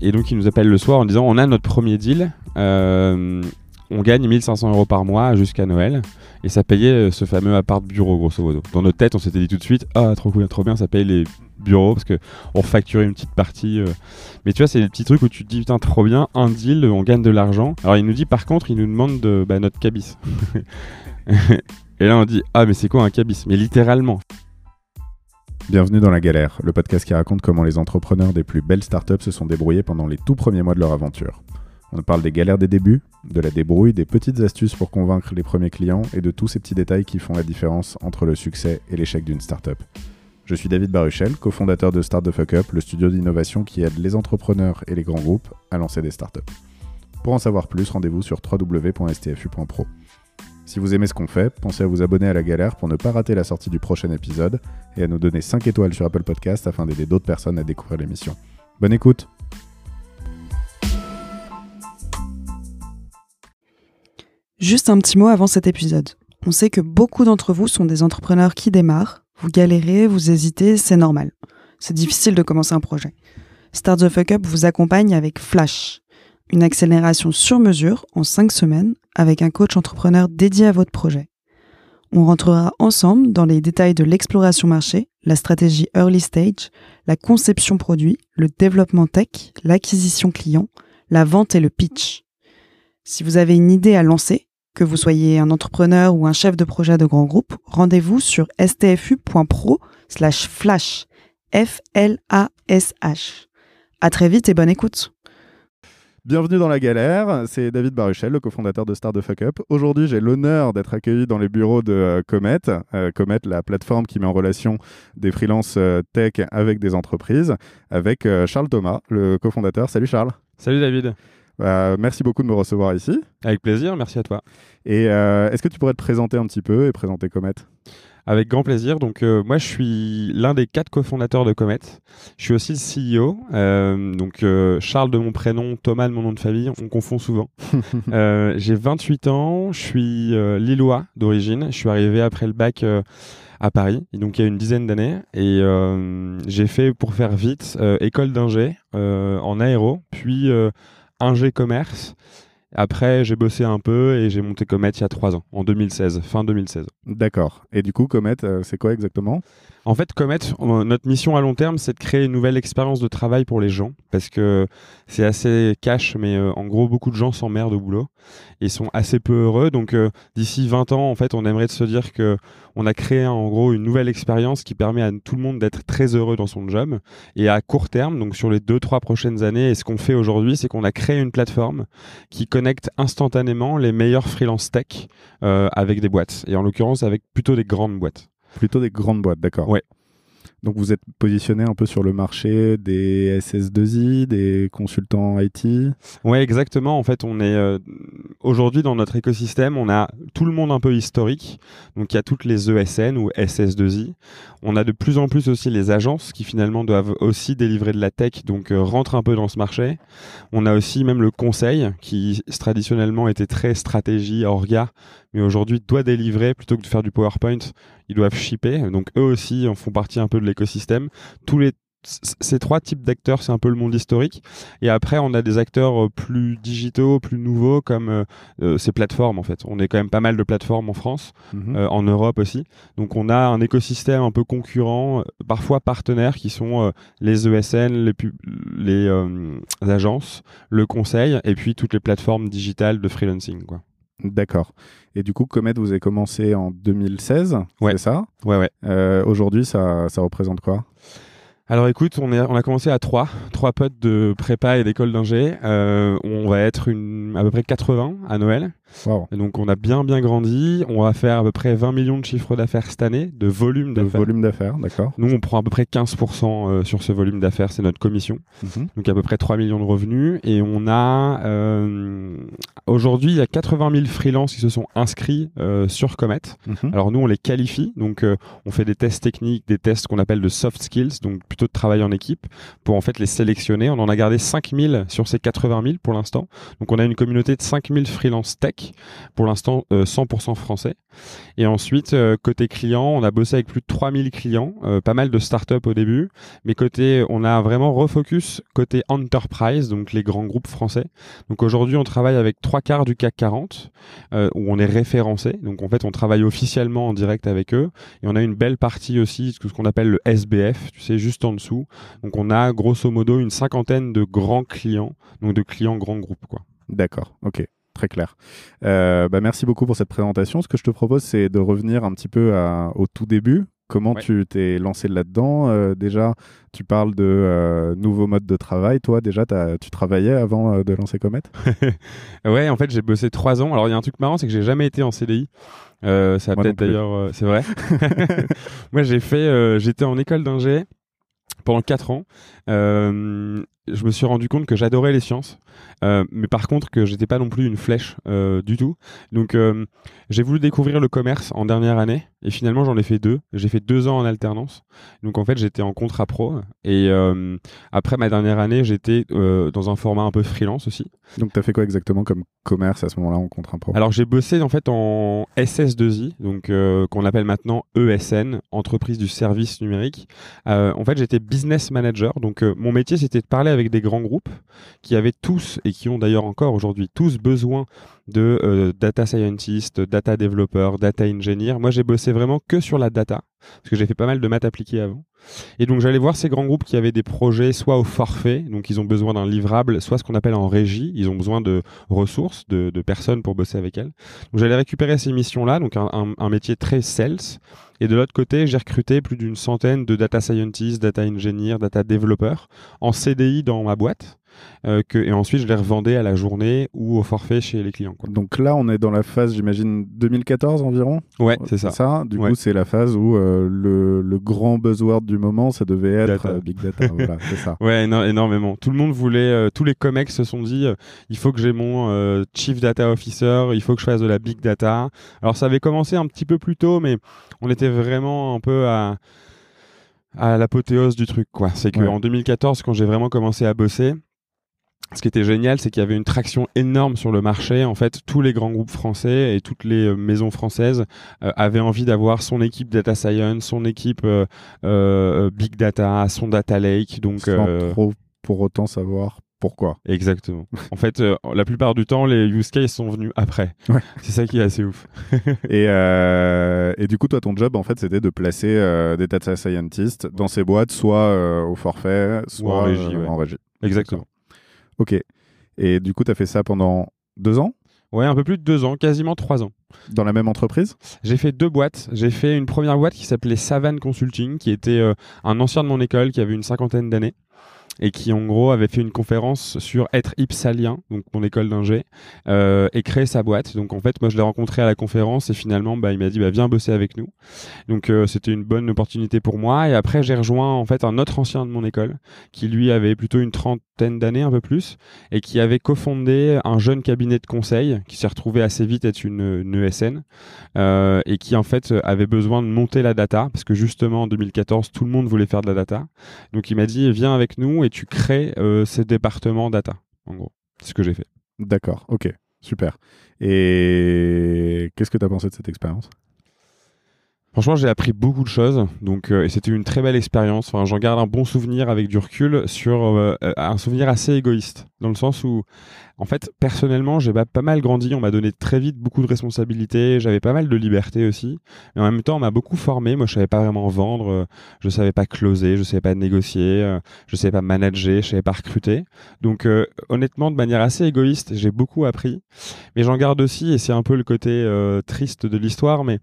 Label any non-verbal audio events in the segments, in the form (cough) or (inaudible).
et donc il nous appelle le soir en disant on a notre premier deal. on gagne 1500 euros par mois jusqu'à Noël. Et ça payait ce fameux appart bureau, grosso modo. Dans notre tête, on s'était dit tout de suite Ah, trop cool, trop bien, ça paye les bureaux parce qu'on facturait une petite partie. Mais tu vois, c'est des petits trucs où tu te dis Putain, trop bien, un deal, on gagne de l'argent. Alors il nous dit par contre, il nous demande de, bah, notre cabis. (laughs) Et là, on dit Ah, mais c'est quoi un cabis? Mais littéralement. Bienvenue dans La Galère, le podcast qui raconte comment les entrepreneurs des plus belles startups se sont débrouillés pendant les tout premiers mois de leur aventure. On parle des galères des débuts, de la débrouille, des petites astuces pour convaincre les premiers clients et de tous ces petits détails qui font la différence entre le succès et l'échec d'une startup. Je suis David Baruchel, cofondateur de Start the Fuck Up, le studio d'innovation qui aide les entrepreneurs et les grands groupes à lancer des startups. Pour en savoir plus, rendez-vous sur www.stfu.pro. Si vous aimez ce qu'on fait, pensez à vous abonner à la galère pour ne pas rater la sortie du prochain épisode et à nous donner 5 étoiles sur Apple Podcast afin d'aider d'autres personnes à découvrir l'émission. Bonne écoute Juste un petit mot avant cet épisode. On sait que beaucoup d'entre vous sont des entrepreneurs qui démarrent, vous galérez, vous hésitez, c'est normal. C'est difficile de commencer un projet. Start the Fuck Up vous accompagne avec Flash, une accélération sur mesure en 5 semaines avec un coach entrepreneur dédié à votre projet. On rentrera ensemble dans les détails de l'exploration marché, la stratégie early stage, la conception produit, le développement tech, l'acquisition client, la vente et le pitch. Si vous avez une idée à lancer, que vous soyez un entrepreneur ou un chef de projet de grand groupe, rendez-vous sur stfu.pro slash flash. F-L-A-S-H. À très vite et bonne écoute. Bienvenue dans la galère, c'est David Baruchel, le cofondateur de Start the Fuck Up. Aujourd'hui, j'ai l'honneur d'être accueilli dans les bureaux de euh, Comet. Euh, Comet, la plateforme qui met en relation des freelances euh, tech avec des entreprises, avec Charles Thomas, le cofondateur. Salut Charles. Salut David. Merci beaucoup de me recevoir ici. Avec plaisir, merci à toi. Et est-ce que tu pourrais te présenter un petit peu et présenter Comet? Avec grand plaisir. Donc, euh, moi, je suis l'un des quatre cofondateurs de Comet. Je suis aussi le CEO. donc, Charles de mon prénom, Thomas de mon nom de famille, on confond souvent. (laughs) j'ai 28 ans, je suis lillois d'origine. Je suis arrivé après le bac à Paris, donc il y a une dizaine d'années. Et j'ai fait, pour faire vite, école d'ingé en aéro, puis ingé commerce. Après, j'ai bossé un peu et j'ai monté Comet il y a trois ans, en 2016, fin 2016. D'accord. Et du coup, Comet, euh, c'est quoi exactement? En fait, Comet, notre mission à long terme, c'est de créer une nouvelle expérience de travail pour les gens. Parce que c'est assez cash, mais euh, en gros, beaucoup de gens s'emmerdent au boulot et sont assez peu heureux. Donc, euh, d'ici 20 ans, en fait, on aimerait se dire que on a créé en gros une nouvelle expérience qui permet à tout le monde d'être très heureux dans son job. Et à court terme, donc sur les deux, trois prochaines années, et ce qu'on fait aujourd'hui, c'est qu'on a créé une plateforme qui connecte instantanément les meilleurs freelance tech euh, avec des boîtes. Et en l'occurrence, avec plutôt des grandes boîtes. Plutôt des grandes boîtes, d'accord. Ouais. Donc vous êtes positionné un peu sur le marché des SS2I, des consultants IT Oui, exactement. En fait, on est euh, aujourd'hui dans notre écosystème, on a tout le monde un peu historique. Donc il y a toutes les ESN ou SS2I. On a de plus en plus aussi les agences qui finalement doivent aussi délivrer de la tech, donc euh, rentrent un peu dans ce marché. On a aussi même le conseil qui traditionnellement était très stratégie, orga, mais aujourd'hui doit délivrer plutôt que de faire du PowerPoint, ils doivent shipper. Donc eux aussi en font partie un peu de l'écosystème. Tous les ces trois types d'acteurs, c'est un peu le monde historique. Et après, on a des acteurs euh, plus digitaux, plus nouveaux, comme euh, euh, ces plateformes, en fait. On est quand même pas mal de plateformes en France, mhm. en Europe aussi. Donc, on a un écosystème un peu concurrent, parfois partenaires, qui sont les ESN, les, les agences, le conseil, et puis toutes les plateformes digitales de freelancing, quoi. D'accord. Et du coup, Comet, vous avez commencé en 2016, ouais. c'est ça? Ouais, ouais. Aujourd'hui, ça, ça représente quoi? Alors écoute, on, est, on a commencé à trois, trois potes de prépa et d'école d'ingé. Euh, on va être une, à peu près 80 à Noël. Donc on a bien bien grandi. On va faire à peu près 20 millions de chiffres d'affaires cette année, de volume d'affaires. De volume d'affaires, d'accord. Nous on prend à peu près 15% euh, sur ce volume d'affaires, c'est notre commission. Mhm. Donc à peu près 3 millions de revenus. Et on a euh, aujourd'hui il y a 80 000 freelances qui se sont inscrits euh, sur Comet. Mhm. Alors nous on les qualifie, donc on fait des tests techniques, des tests qu'on appelle de soft skills, donc plutôt de travail en équipe, pour en fait les sélectionner. On en a gardé 5000 sur ces 80 000 pour l'instant. Donc on a une communauté de 5000 freelance tech pour l'instant 100% français. Et ensuite, côté client, on a bossé avec plus de 3000 clients, pas mal de startups au début, mais côté, on a vraiment refocus côté enterprise, donc les grands groupes français. Donc aujourd'hui, on travaille avec trois quarts du CAC 40, où on est référencé. Donc en fait, on travaille officiellement en direct avec eux, et on a une belle partie aussi, ce qu'on appelle le SBF, tu sais, juste en dessous. Donc on a grosso modo une cinquantaine de grands clients, donc de clients grands groupes. D'accord, ok très clair. Euh, bah merci beaucoup pour cette présentation. Ce que je te propose, c'est de revenir un petit peu au tout début. Comment tu t'es lancé là-dedans? Euh, Déjà, tu parles de euh, nouveaux modes de travail. Toi, déjà, tu travaillais avant de lancer Comet? (laughs) Ouais, en fait, j'ai bossé trois ans. Alors, il y a un truc marrant, c'est que j'ai jamais été en CDI. ça peut-être d'ailleurs, c'est vrai. (laughs) (laughs) Moi, j'ai fait, j'étais en école d'ingé pendant quatre ans je me suis rendu compte que j'adorais les sciences, euh, mais par contre que j'étais pas non plus une flèche euh, du tout. Donc euh, j'ai voulu découvrir le commerce en dernière année et finalement j'en ai fait deux. J'ai fait deux ans en alternance. Donc en fait j'étais en contrat pro et après ma dernière année j'étais dans un format un peu freelance aussi. Donc tu as fait quoi exactement comme commerce à ce moment-là en contrat pro? Alors j'ai bossé en fait en SS2I, donc qu'on appelle maintenant ESN, entreprise du service numérique. en fait j'étais business manager, donc mon métier c'était de parler avec des grands groupes qui avaient tous, et qui ont d'ailleurs encore aujourd'hui, tous besoin de euh, data scientist, data developer, data engineer. Moi, j'ai bossé vraiment que sur la data, parce que j'ai fait pas mal de maths appliquées avant. Et donc, j'allais voir ces grands groupes qui avaient des projets soit au forfait, donc ils ont besoin d'un livrable, soit ce qu'on appelle en régie, ils ont besoin de ressources, de, personnes pour bosser avec elles. Donc, j'allais récupérer ces missions-là, donc un métier très sales. Et de l'autre côté, j'ai recruté plus d'une centaine de data scientists, data engineers, data developers en CDI dans ma boîte. Euh, que, et ensuite je les revendais à la journée ou au forfait chez les clients. Quoi. Donc là, on est dans la phase, j'imagine, 2014 environ? Ouais, c'est ça. ça. Du coup, c'est la phase où euh, le, le, grand buzzword du moment, ça devait être euh, Big Data. (laughs) voilà, c'est ça. Ouais, énormément. Tout le monde voulait, tous les comex se sont dit, il faut que j'ai mon Chief Data Officer, il faut que je fasse de la Big Data. Alors ça avait commencé un petit peu plus tôt, mais on était vraiment un peu à à l'apothéose du truc quoi. C'est qu'en en 2014 quand j'ai vraiment commencé à bosser, ce qui était génial, c'est qu'il y avait une traction énorme sur le marché. En fait, tous les grands groupes français et toutes les euh, maisons françaises euh, avaient envie d'avoir son équipe data science, son équipe euh, big data, son data lake. Donc, Sans trop pour autant savoir pourquoi. Exactement. en fait, la plupart du temps, les use cases sont venus après. C'est ça qui est assez ouf. (laughs) et, et, du coup, toi, ton job, en fait, c'était de placer des data scientists dans ces boîtes, soit au forfait, soit en régie. En régie. Exactement. Ok. Et du coup, tu as fait ça pendant deux ans? Ouais, un peu plus de deux ans, quasiment trois ans. Dans la même entreprise? J'ai fait deux boîtes. J'ai fait une première boîte qui s'appelait Savane Consulting, qui était euh, un ancien de mon école qui avait une cinquantaine d'années et qui en gros avait fait une conférence sur être ipsalien, donc mon école d'ingé, euh, et créer sa boîte. Donc en fait, moi je l'ai rencontré à la conférence et finalement bah, il m'a dit bah, viens bosser avec nous. Donc euh, c'était une bonne opportunité pour moi. Et après j'ai rejoint en fait un autre ancien de mon école qui lui avait plutôt une trentaine d'années, un peu plus, et qui avait cofondé un jeune cabinet de conseil qui s'est retrouvé assez vite être une, ESN euh, et qui en fait avait besoin de monter la data parce que justement en 2014 tout le monde voulait faire de la data. Donc il m'a dit viens avec nous tu crées euh, ces départements data, en gros. C'est ce que j'ai fait. D'accord, ok, super. Et qu'est-ce que tu as pensé de cette expérience? Franchement, j'ai appris beaucoup de choses, donc euh, et c'était une très belle expérience. Enfin, j'en garde un bon souvenir avec du recul sur euh, un souvenir assez égoïste, dans le sens où, en fait, personnellement, j'ai pas mal grandi. On m'a donné très vite beaucoup de responsabilités. J'avais pas mal de liberté aussi, mais en même temps, on m'a beaucoup formé. Moi, je savais pas vraiment vendre, je savais pas closer, je savais pas négocier, euh, je savais pas manager, je savais pas recruter. Donc, honnêtement, de manière assez égoïste, j'ai beaucoup appris. Mais j'en garde aussi, et c'est un peu le côté triste de l'histoire, mais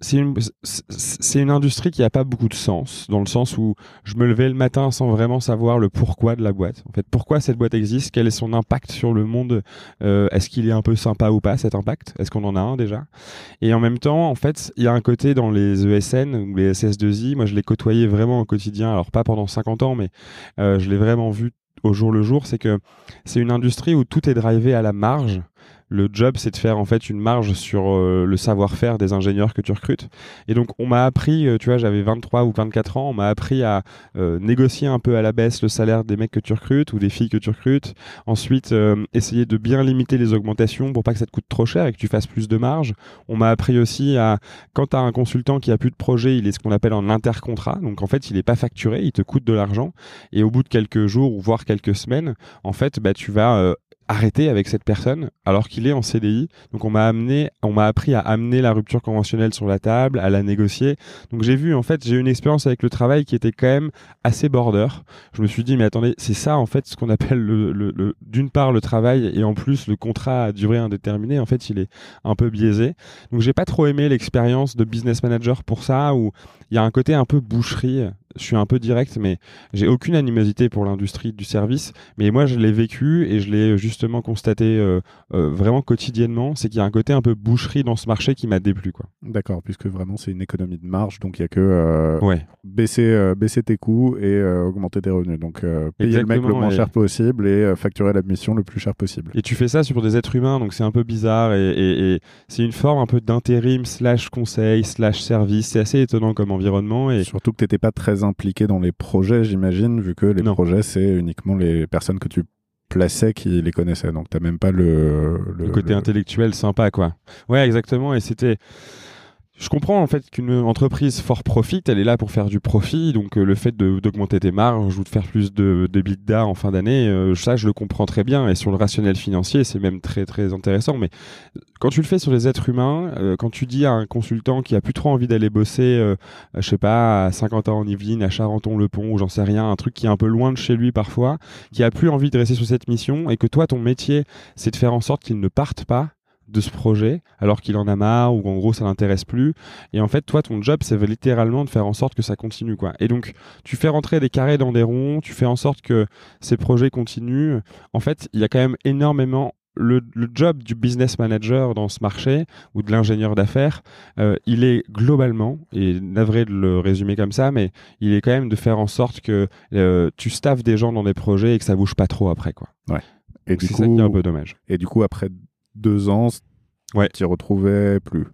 c'est une, c'est une industrie qui n'a pas beaucoup de sens, dans le sens où je me levais le matin sans vraiment savoir le pourquoi de la boîte. En fait, pourquoi cette boîte existe, quel est son impact sur le monde, euh, est-ce qu'il est un peu sympa ou pas cet impact, est-ce qu'on en a un déjà? Et en même temps, en fait, il y a un côté dans les ESN ou les SS2I, moi je l'ai côtoyé vraiment au quotidien, alors pas pendant 50 ans, mais euh, je l'ai vraiment vu au jour le jour, c'est que c'est une industrie où tout est drivé à la marge le job, c'est de faire en fait une marge sur euh, le savoir-faire des ingénieurs que tu recrutes. Et donc, on m'a appris, euh, tu vois, j'avais 23 ou 24 ans, on m'a appris à euh, négocier un peu à la baisse le salaire des mecs que tu recrutes ou des filles que tu recrutes. Ensuite, essayer de bien limiter les augmentations pour pas que ça te coûte trop cher et que tu fasses plus de marge. On m'a appris aussi à, quand tu as un consultant qui a plus de projet, il est ce qu'on appelle en intercontrat. Donc, en fait, il n'est pas facturé, il te coûte de l'argent. Et au bout de quelques jours ou voire quelques semaines, en fait, bah, tu vas arrêter avec cette personne alors qu'il est en CDI. Donc on m'a amené, on m'a appris à amener la rupture conventionnelle sur la table, à la négocier. Donc j'ai vu en fait, j'ai eu une expérience avec le travail qui était quand même assez border. Je me suis dit mais attendez, c'est ça en fait ce qu'on appelle le, le, d'une part le travail et en plus le contrat à durée indéterminée. En fait, il est un peu biaisé. Donc j'ai pas trop aimé l'expérience de business manager pour ça où il y a un côté un peu boucherie je suis un peu direct, mais j'ai aucune animosité pour l'industrie du service. Mais moi, je l'ai vécu et je l'ai justement constaté euh, euh, vraiment quotidiennement. C'est qu'il y a un côté un peu boucherie dans ce marché qui m'a déplu. Quoi. D'accord, puisque vraiment c'est une économie de marge, donc il n'y a que euh, baisser, baisser tes coûts et augmenter tes revenus. Donc payer le mec le moins cher possible et facturer l'admission le plus cher possible. Et tu fais ça sur des êtres humains, donc c'est un peu bizarre et, et c'est une forme un peu d'intérim slash conseil slash service. C'est assez étonnant comme environnement. Et... Surtout que tu n'étais pas très impliqué dans les projets, j'imagine, vu que les projets, c'est uniquement les personnes que tu plaçais qui les connaissaient. Donc, tu n'as même pas le, le, côté intellectuel sympa, quoi. Ouais, exactement. Et c'était je comprends en fait qu'une entreprise fort profit, elle est là pour faire du profit, donc euh, le fait d'augmenter tes marges ou de faire plus de, de bidda en fin d'année, euh, ça je le comprends très bien. Et sur le rationnel financier, c'est même très très intéressant. Mais quand tu le fais sur les êtres humains, euh, quand tu dis à un consultant qui a plus trop envie d'aller bosser, je sais pas, à 50 ans en Yvelines, à Charenton-le-Pont, ou j'en sais rien, un truc qui est un peu loin de chez lui parfois, qui a plus envie de rester sur cette mission, et que toi ton métier c'est de faire en sorte qu'il ne parte pas, de ce projet alors qu'il en a marre ou en gros ça l'intéresse plus et en fait toi ton job c'est littéralement de faire en sorte que ça continue quoi et donc tu fais rentrer des carrés dans des ronds tu fais en sorte que ces projets continuent en fait il y a quand même énormément le, job du business manager dans ce marché ou de l'ingénieur d'affaires, euh, il est globalement, et navré de le résumer comme ça, mais il est quand même de faire en sorte que euh, tu staffes des gens dans des projets et que ça bouge pas trop après. Quoi. Ouais. Et ça qui est un peu dommage. Et du coup, après deux ans, Ouais. Tu retrouvais plus.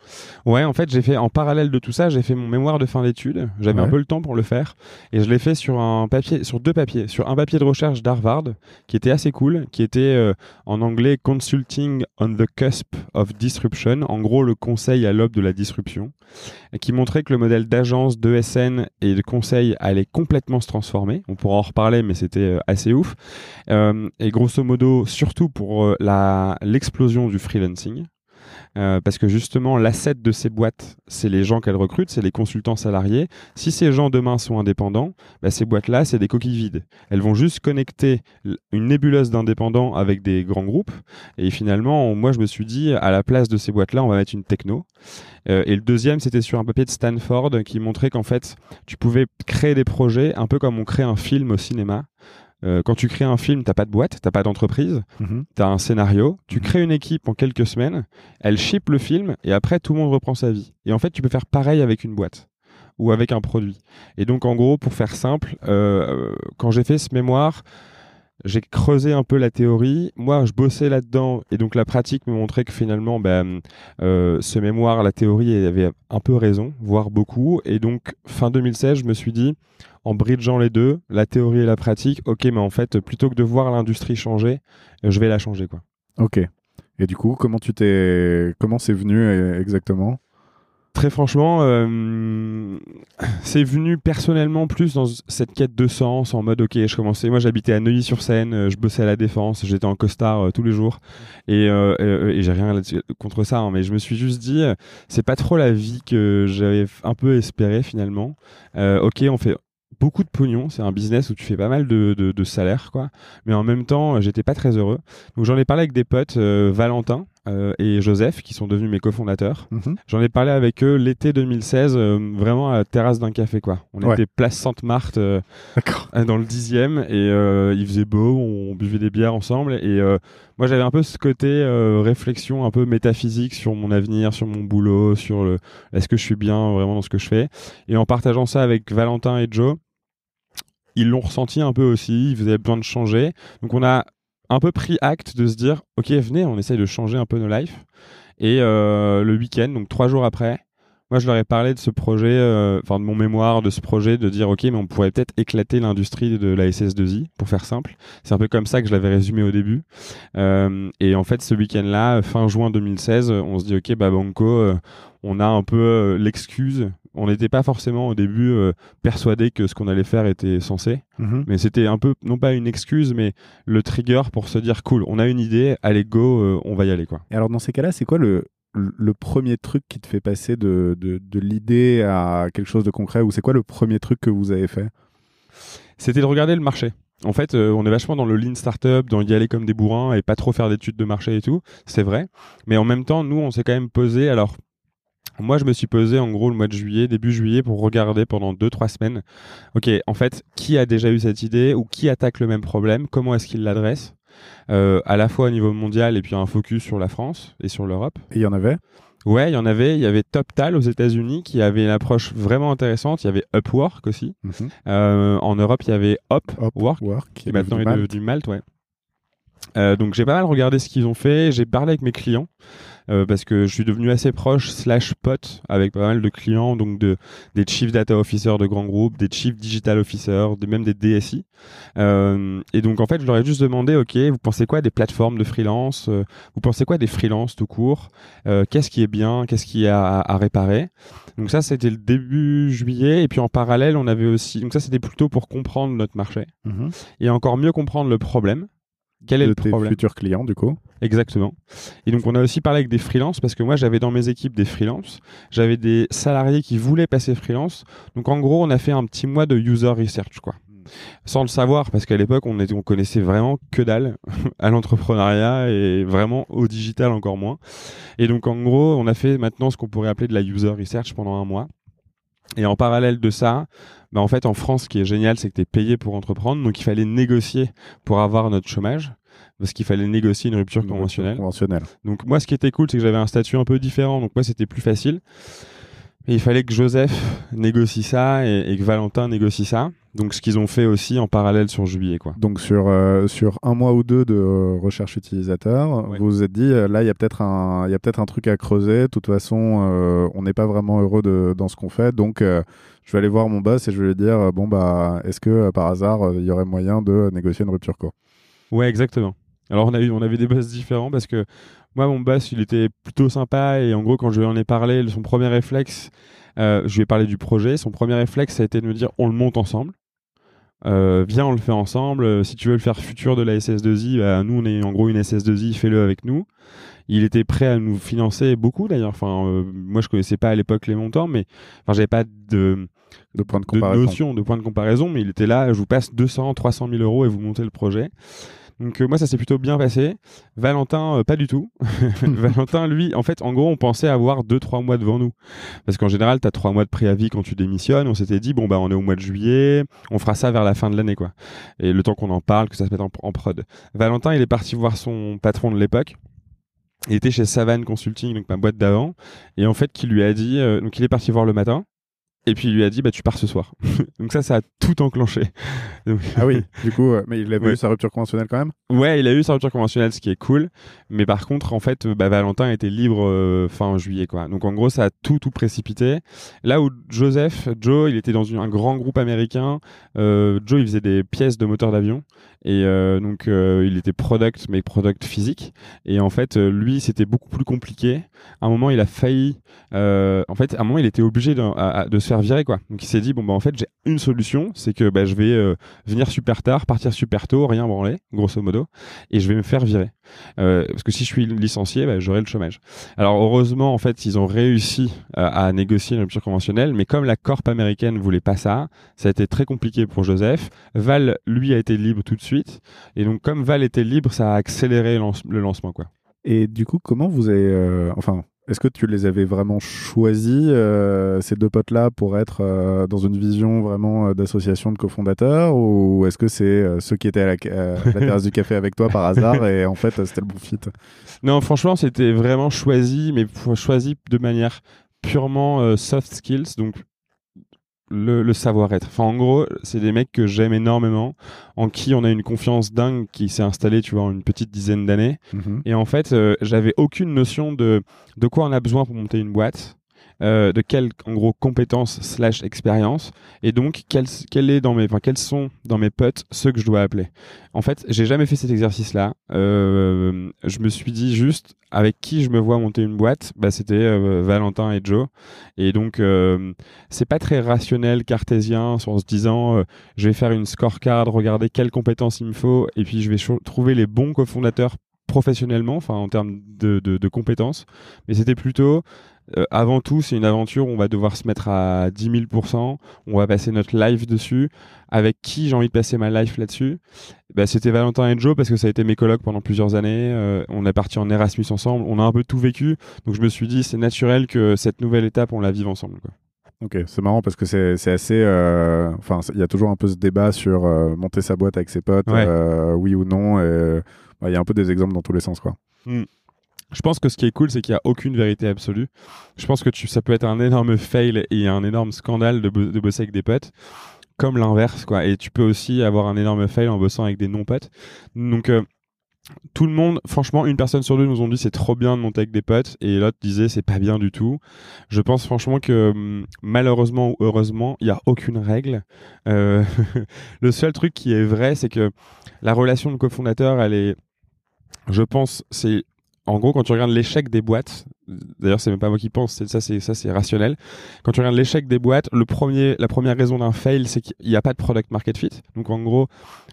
Ouais, en fait, j'ai fait en parallèle de tout ça, j'ai fait mon mémoire de fin d'études. J'avais un peu le temps pour le faire et je l'ai fait sur un papier, sur deux papiers, sur un papier de recherche d'Harvard qui était assez cool, qui était euh, en anglais Consulting on the Cusp of Disruption, en gros le conseil à l'aube de la disruption, et qui montrait que le modèle d'agence, de SN et de conseil allait complètement se transformer. On pourra en reparler, mais c'était euh, assez ouf. Euh, et grosso modo, surtout pour la l'explosion du freelancing. Euh, parce que justement, l'asset de ces boîtes, c'est les gens qu'elles recrutent, c'est les consultants salariés. Si ces gens demain sont indépendants, bah, ces boîtes-là, c'est des coquilles vides. Elles vont juste connecter une nébuleuse d'indépendants avec des grands groupes. Et finalement, moi, je me suis dit, à la place de ces boîtes-là, on va mettre une techno. Euh, et le deuxième, c'était sur un papier de Stanford qui montrait qu'en fait, tu pouvais créer des projets un peu comme on crée un film au cinéma. Euh, quand tu crées un film, t'as pas de boîte, t'as pas d'entreprise, tu as un scénario, tu mhm. crées une équipe en quelques semaines, elle ship le film et après tout le monde reprend sa vie. Et en fait, tu peux faire pareil avec une boîte ou avec un produit. Et donc en gros, pour faire simple, euh, quand j'ai fait ce mémoire, j'ai creusé un peu la théorie. Moi, je bossais là-dedans et donc la pratique me montrait que finalement, ben, euh, ce mémoire, la théorie avait un peu raison, voire beaucoup. Et donc, fin 2016, je me suis dit, en bridgeant les deux, la théorie et la pratique, ok, mais en fait, plutôt que de voir l'industrie changer, je vais la changer, quoi. Ok. Et du coup, comment tu t'es, comment c'est venu euh, exactement? Très franchement, euh, c'est venu personnellement plus dans cette quête de sens, en mode ok, je commençais, moi j'habitais à Neuilly-sur-Seine, euh, je bossais à la Défense, j'étais en costard euh, tous les jours, et, j'ai rien contre ça, hein, mais je me suis juste dit, c'est pas trop la vie que j'avais un peu espéré finalement. ok, on fait beaucoup de pognon, c'est un business où tu fais pas mal de, de, salaire, quoi, mais en même temps, j'étais pas très heureux. Donc j'en ai parlé avec des potes, Valentin, euh, et Joseph, qui sont devenus mes cofondateurs. Mhm. J'en ai parlé avec eux l'été 2016, euh, vraiment à la terrasse d'un café. quoi. On était place Sainte-Marthe, euh, dans le dixième, et il faisait beau, on buvait des bières ensemble. Et moi, j'avais un peu ce côté réflexion un peu métaphysique sur mon avenir, sur mon boulot, sur le est-ce que je suis bien vraiment dans ce que je fais. Et en partageant ça avec Valentin et Joe, ils l'ont ressenti un peu aussi, ils avaient besoin de changer. Donc on a un peu pris acte de se dire, ok, venez, on essaye de changer un peu nos lives. Et le week-end, donc trois jours après, moi, je leur ai parlé de ce projet, euh, enfin de mon mémoire, de ce projet, de dire ok, mais on pourrait peut-être éclater l'industrie de la SS2I, pour faire simple. C'est un peu comme ça que je l'avais résumé au début. Euh, et en fait, ce week-end-là, fin juin 2016, on se dit ok, bah Banco, euh, on a un peu l'excuse. On n'était pas forcément au début persuadé que ce qu'on allait faire était censé, mm-hmm. mais c'était un peu non pas une excuse, mais le trigger pour se dire cool, on a une idée, allez go, on va y aller quoi. Et alors dans ces cas-là, c'est quoi le le premier truc qui te fait passer de, de, l'idée à quelque chose de concret Ou c'est quoi le premier truc que vous avez fait? C'était de regarder le marché. En fait, euh, on est vachement dans le lean startup, dans y aller comme des bourrins et pas trop faire d'études de marché et tout. C'est vrai. Mais en même temps, nous, on s'est quand même posé. Alors, moi, je me suis posé en gros le mois de juillet, début juillet, pour regarder pendant 2-3 semaines. Ok, en fait, qui a déjà eu cette idée ou qui attaque le même problème? Comment est-ce qu'il l'adresse? Euh, à la fois au niveau mondial et puis un focus sur la France et sur l'Europe. Et il y en avait? Ouais, il y en avait. Il y avait TopTal aux États-Unis qui avait une approche vraiment intéressante. Il y avait Upwork aussi. Mhm. Euh, en Europe, il y avait Upwork, qui maintenant est du Malte, ouais. Euh, donc j'ai pas mal regardé ce qu'ils ont fait. J'ai parlé avec mes clients. Euh, parce que je suis devenu assez proche slash pote avec pas mal de clients, donc de, des chief data officers de grands groupes, des chief digital officers, de, même des DSI. Euh, et donc en fait, je leur ai juste demandé, ok, vous pensez quoi des plateformes de freelance Vous pensez quoi des freelances tout court Qu'est-ce qui est bien Qu'est-ce qui à, à, réparer? Donc ça, c'était le début juillet. Et puis en parallèle, on avait aussi, donc ça c'était plutôt pour comprendre notre marché mhm. et encore mieux comprendre le problème. Quel est le tes problème futurs clients du coup Exactement. Et donc on a aussi parlé avec des freelances parce que moi j'avais dans mes équipes des freelances, j'avais des salariés qui voulaient passer freelance. Donc en gros on a fait un petit mois de user research quoi. Sans le savoir parce qu'à l'époque on, on connaissait vraiment que dalle (laughs) à l'entrepreneuriat et vraiment au digital encore moins. Et donc en gros on a fait maintenant ce qu'on pourrait appeler de la user research pendant un mois. Et en parallèle de ça, bah en fait, en France, ce qui est génial, c'est que tu es payé pour entreprendre. Donc, il fallait négocier pour avoir notre chômage. Parce qu'il fallait négocier une rupture conventionnelle. conventionnelle. Donc, moi, ce qui était cool, c'est que j'avais un statut un peu différent. Donc, moi, c'était plus facile. Mais il fallait que Joseph négocie ça et, que Valentin négocie ça. Donc, ce qu'ils ont fait aussi en parallèle sur Jubilé. Quoi. Donc, sur, euh, sur un mois ou deux de recherche utilisateur, vous vous êtes dit, euh, là, il y a peut-être un, y a peut-être un truc à creuser. De toute façon, euh, on n'est pas vraiment heureux de, dans ce qu'on fait. Donc, je vais aller voir mon boss et je vais lui dire, bon, bah, est-ce que par hasard, il y aurait moyen de négocier une rupture quoi? Ouais, exactement. Alors, on, a eu, on avait des boss différents parce que moi, mon boss, il était plutôt sympa et en gros, quand je lui en ai parlé, son premier réflexe, je lui ai parlé du projet. Son premier réflexe, ça a été de me dire, on le monte ensemble. Euh, viens, on le fait ensemble. Euh, si tu veux le faire futur de la SS2I, bah, nous, on est en gros une SS2I, fais-le avec nous. Il était prêt à nous financer beaucoup d'ailleurs. Enfin, euh, moi, je connaissais pas à l'époque les montants, mais enfin, j'avais pas de, de, point de, comparaison. notion, de point de comparaison, mais il était là. Je vous passe 200, 300 000 euros et vous montez le projet. Donc euh, moi ça s'est plutôt bien passé. Valentin euh, pas du tout. (laughs) Valentin lui en fait en gros on pensait avoir 2-3 mois devant nous. Parce qu'en général tu as 3 mois de préavis quand tu démissionnes. On s'était dit bon bah on est au mois de juillet, on fera ça vers la fin de l'année quoi. Et le temps qu'on en parle, que ça se mette en, prod. Valentin il est parti voir son patron de l'époque. Il était chez Savane Consulting, donc ma boîte d'avant, et en fait, qui lui a dit, euh, donc il est parti voir le matin, et puis il lui a dit bah tu pars ce soir. (laughs) Donc ça ça a tout enclenché. (laughs) ah oui, (laughs) du coup euh, mais il a eu sa rupture conventionnelle quand même? Ouais, il a eu sa rupture conventionnelle ce qui est cool, mais par contre en fait bah, Valentin était libre euh, fin juillet quoi. Donc en gros ça a tout tout précipité. Là où Joseph, Joe, il était dans un grand groupe américain, euh, Joe il faisait des pièces de moteur d'avion et donc il était product mais product physique et en fait lui c'était beaucoup plus compliqué. À un moment il a failli en fait à un moment il était obligé de, se virer quoi. Donc il s'est dit bon bah en fait j'ai une solution, c'est que bah, je vais euh, venir super tard, partir super tôt, rien branler, grosso modo, et je vais me faire virer. Euh, parce que si je suis licencié, bah, j'aurai le chômage. Alors heureusement en fait ils ont réussi à, négocier une rupture conventionnelle, mais comme la corp américaine voulait pas ça, ça a été très compliqué pour Joseph. Val lui a été libre tout de suite, et donc comme Val était libre, ça a accéléré le lancement quoi. Et du coup, comment vous avez, euh, enfin, est-ce que tu les avais vraiment choisis, euh, ces deux potes-là, pour être euh, dans une vision vraiment d'association de cofondateurs Ou est-ce que c'est ceux qui étaient à la, (laughs) terrasse du café avec toi par hasard et en fait c'était le bon fit? Non, franchement, c'était vraiment choisi, mais choisi de manière purement soft skills. Donc le, le savoir-être. Enfin, en gros, c'est des mecs que j'aime énormément, en qui on a une confiance dingue qui s'est installée, tu vois, en une petite dizaine d'années. Mhm. Et en fait, euh, j'avais aucune notion de, de quoi on a besoin pour monter une boîte. Euh, de quelles en gros compétences slash expérience. Et donc quels quel est dans mes enfin quels sont dans mes potes ceux que je dois appeler? En fait j'ai jamais fait cet exercice là je me suis dit juste avec qui je me vois monter une boîte bah c'était euh, Valentin et Joe. Et donc euh, c'est pas très rationnel cartésien en se disant euh, je vais faire une scorecard regarder quelles compétences il me faut et puis je vais trouver les bons cofondateurs professionnellement enfin en termes de, de compétences. Mais c'était plutôt euh, avant tout, c'est une aventure où on va devoir se mettre à 10 000%, on va passer notre life dessus. Avec qui j'ai envie de passer ma life là-dessus? Bah, C'était Valentin et Joe parce que ça a été mes colocs pendant plusieurs années. Euh, on est parti en Erasmus ensemble, on a un peu tout vécu. Donc je me suis dit, c'est naturel que cette nouvelle étape, on la vive ensemble. Quoi. Ok, c'est marrant parce que c'est assez. euh, Enfin, il y a toujours un peu ce débat sur euh, monter sa boîte avec ses potes, Ouais. euh, oui ou non. bah, Il y a un peu des exemples dans tous les sens, quoi. Je pense que ce qui est cool, c'est qu'il n'y a aucune vérité absolue. Je pense que ça peut être un énorme fail et un énorme scandale de, bo- de bosser avec des potes, comme l'inverse, quoi. Et tu peux aussi avoir un énorme fail en bossant avec des non-potes. Donc, euh, tout le monde, franchement, une personne sur deux nous ont dit c'est trop bien de monter avec des potes, et l'autre disait c'est pas bien du tout. Je pense franchement que hum, malheureusement ou heureusement, il n'y a aucune règle. Euh, (laughs) le seul truc qui est vrai, c'est que la relation de cofondateur, elle est, je pense, c'est en gros, quand tu regardes l'échec des boîtes, d'ailleurs, c'est même pas moi qui pense, c'est ça, c'est ça, c'est rationnel. Quand tu regardes l'échec des boîtes, le premier, la première raison d'un fail, c'est qu'il n'y a pas de product market fit. Donc, en gros,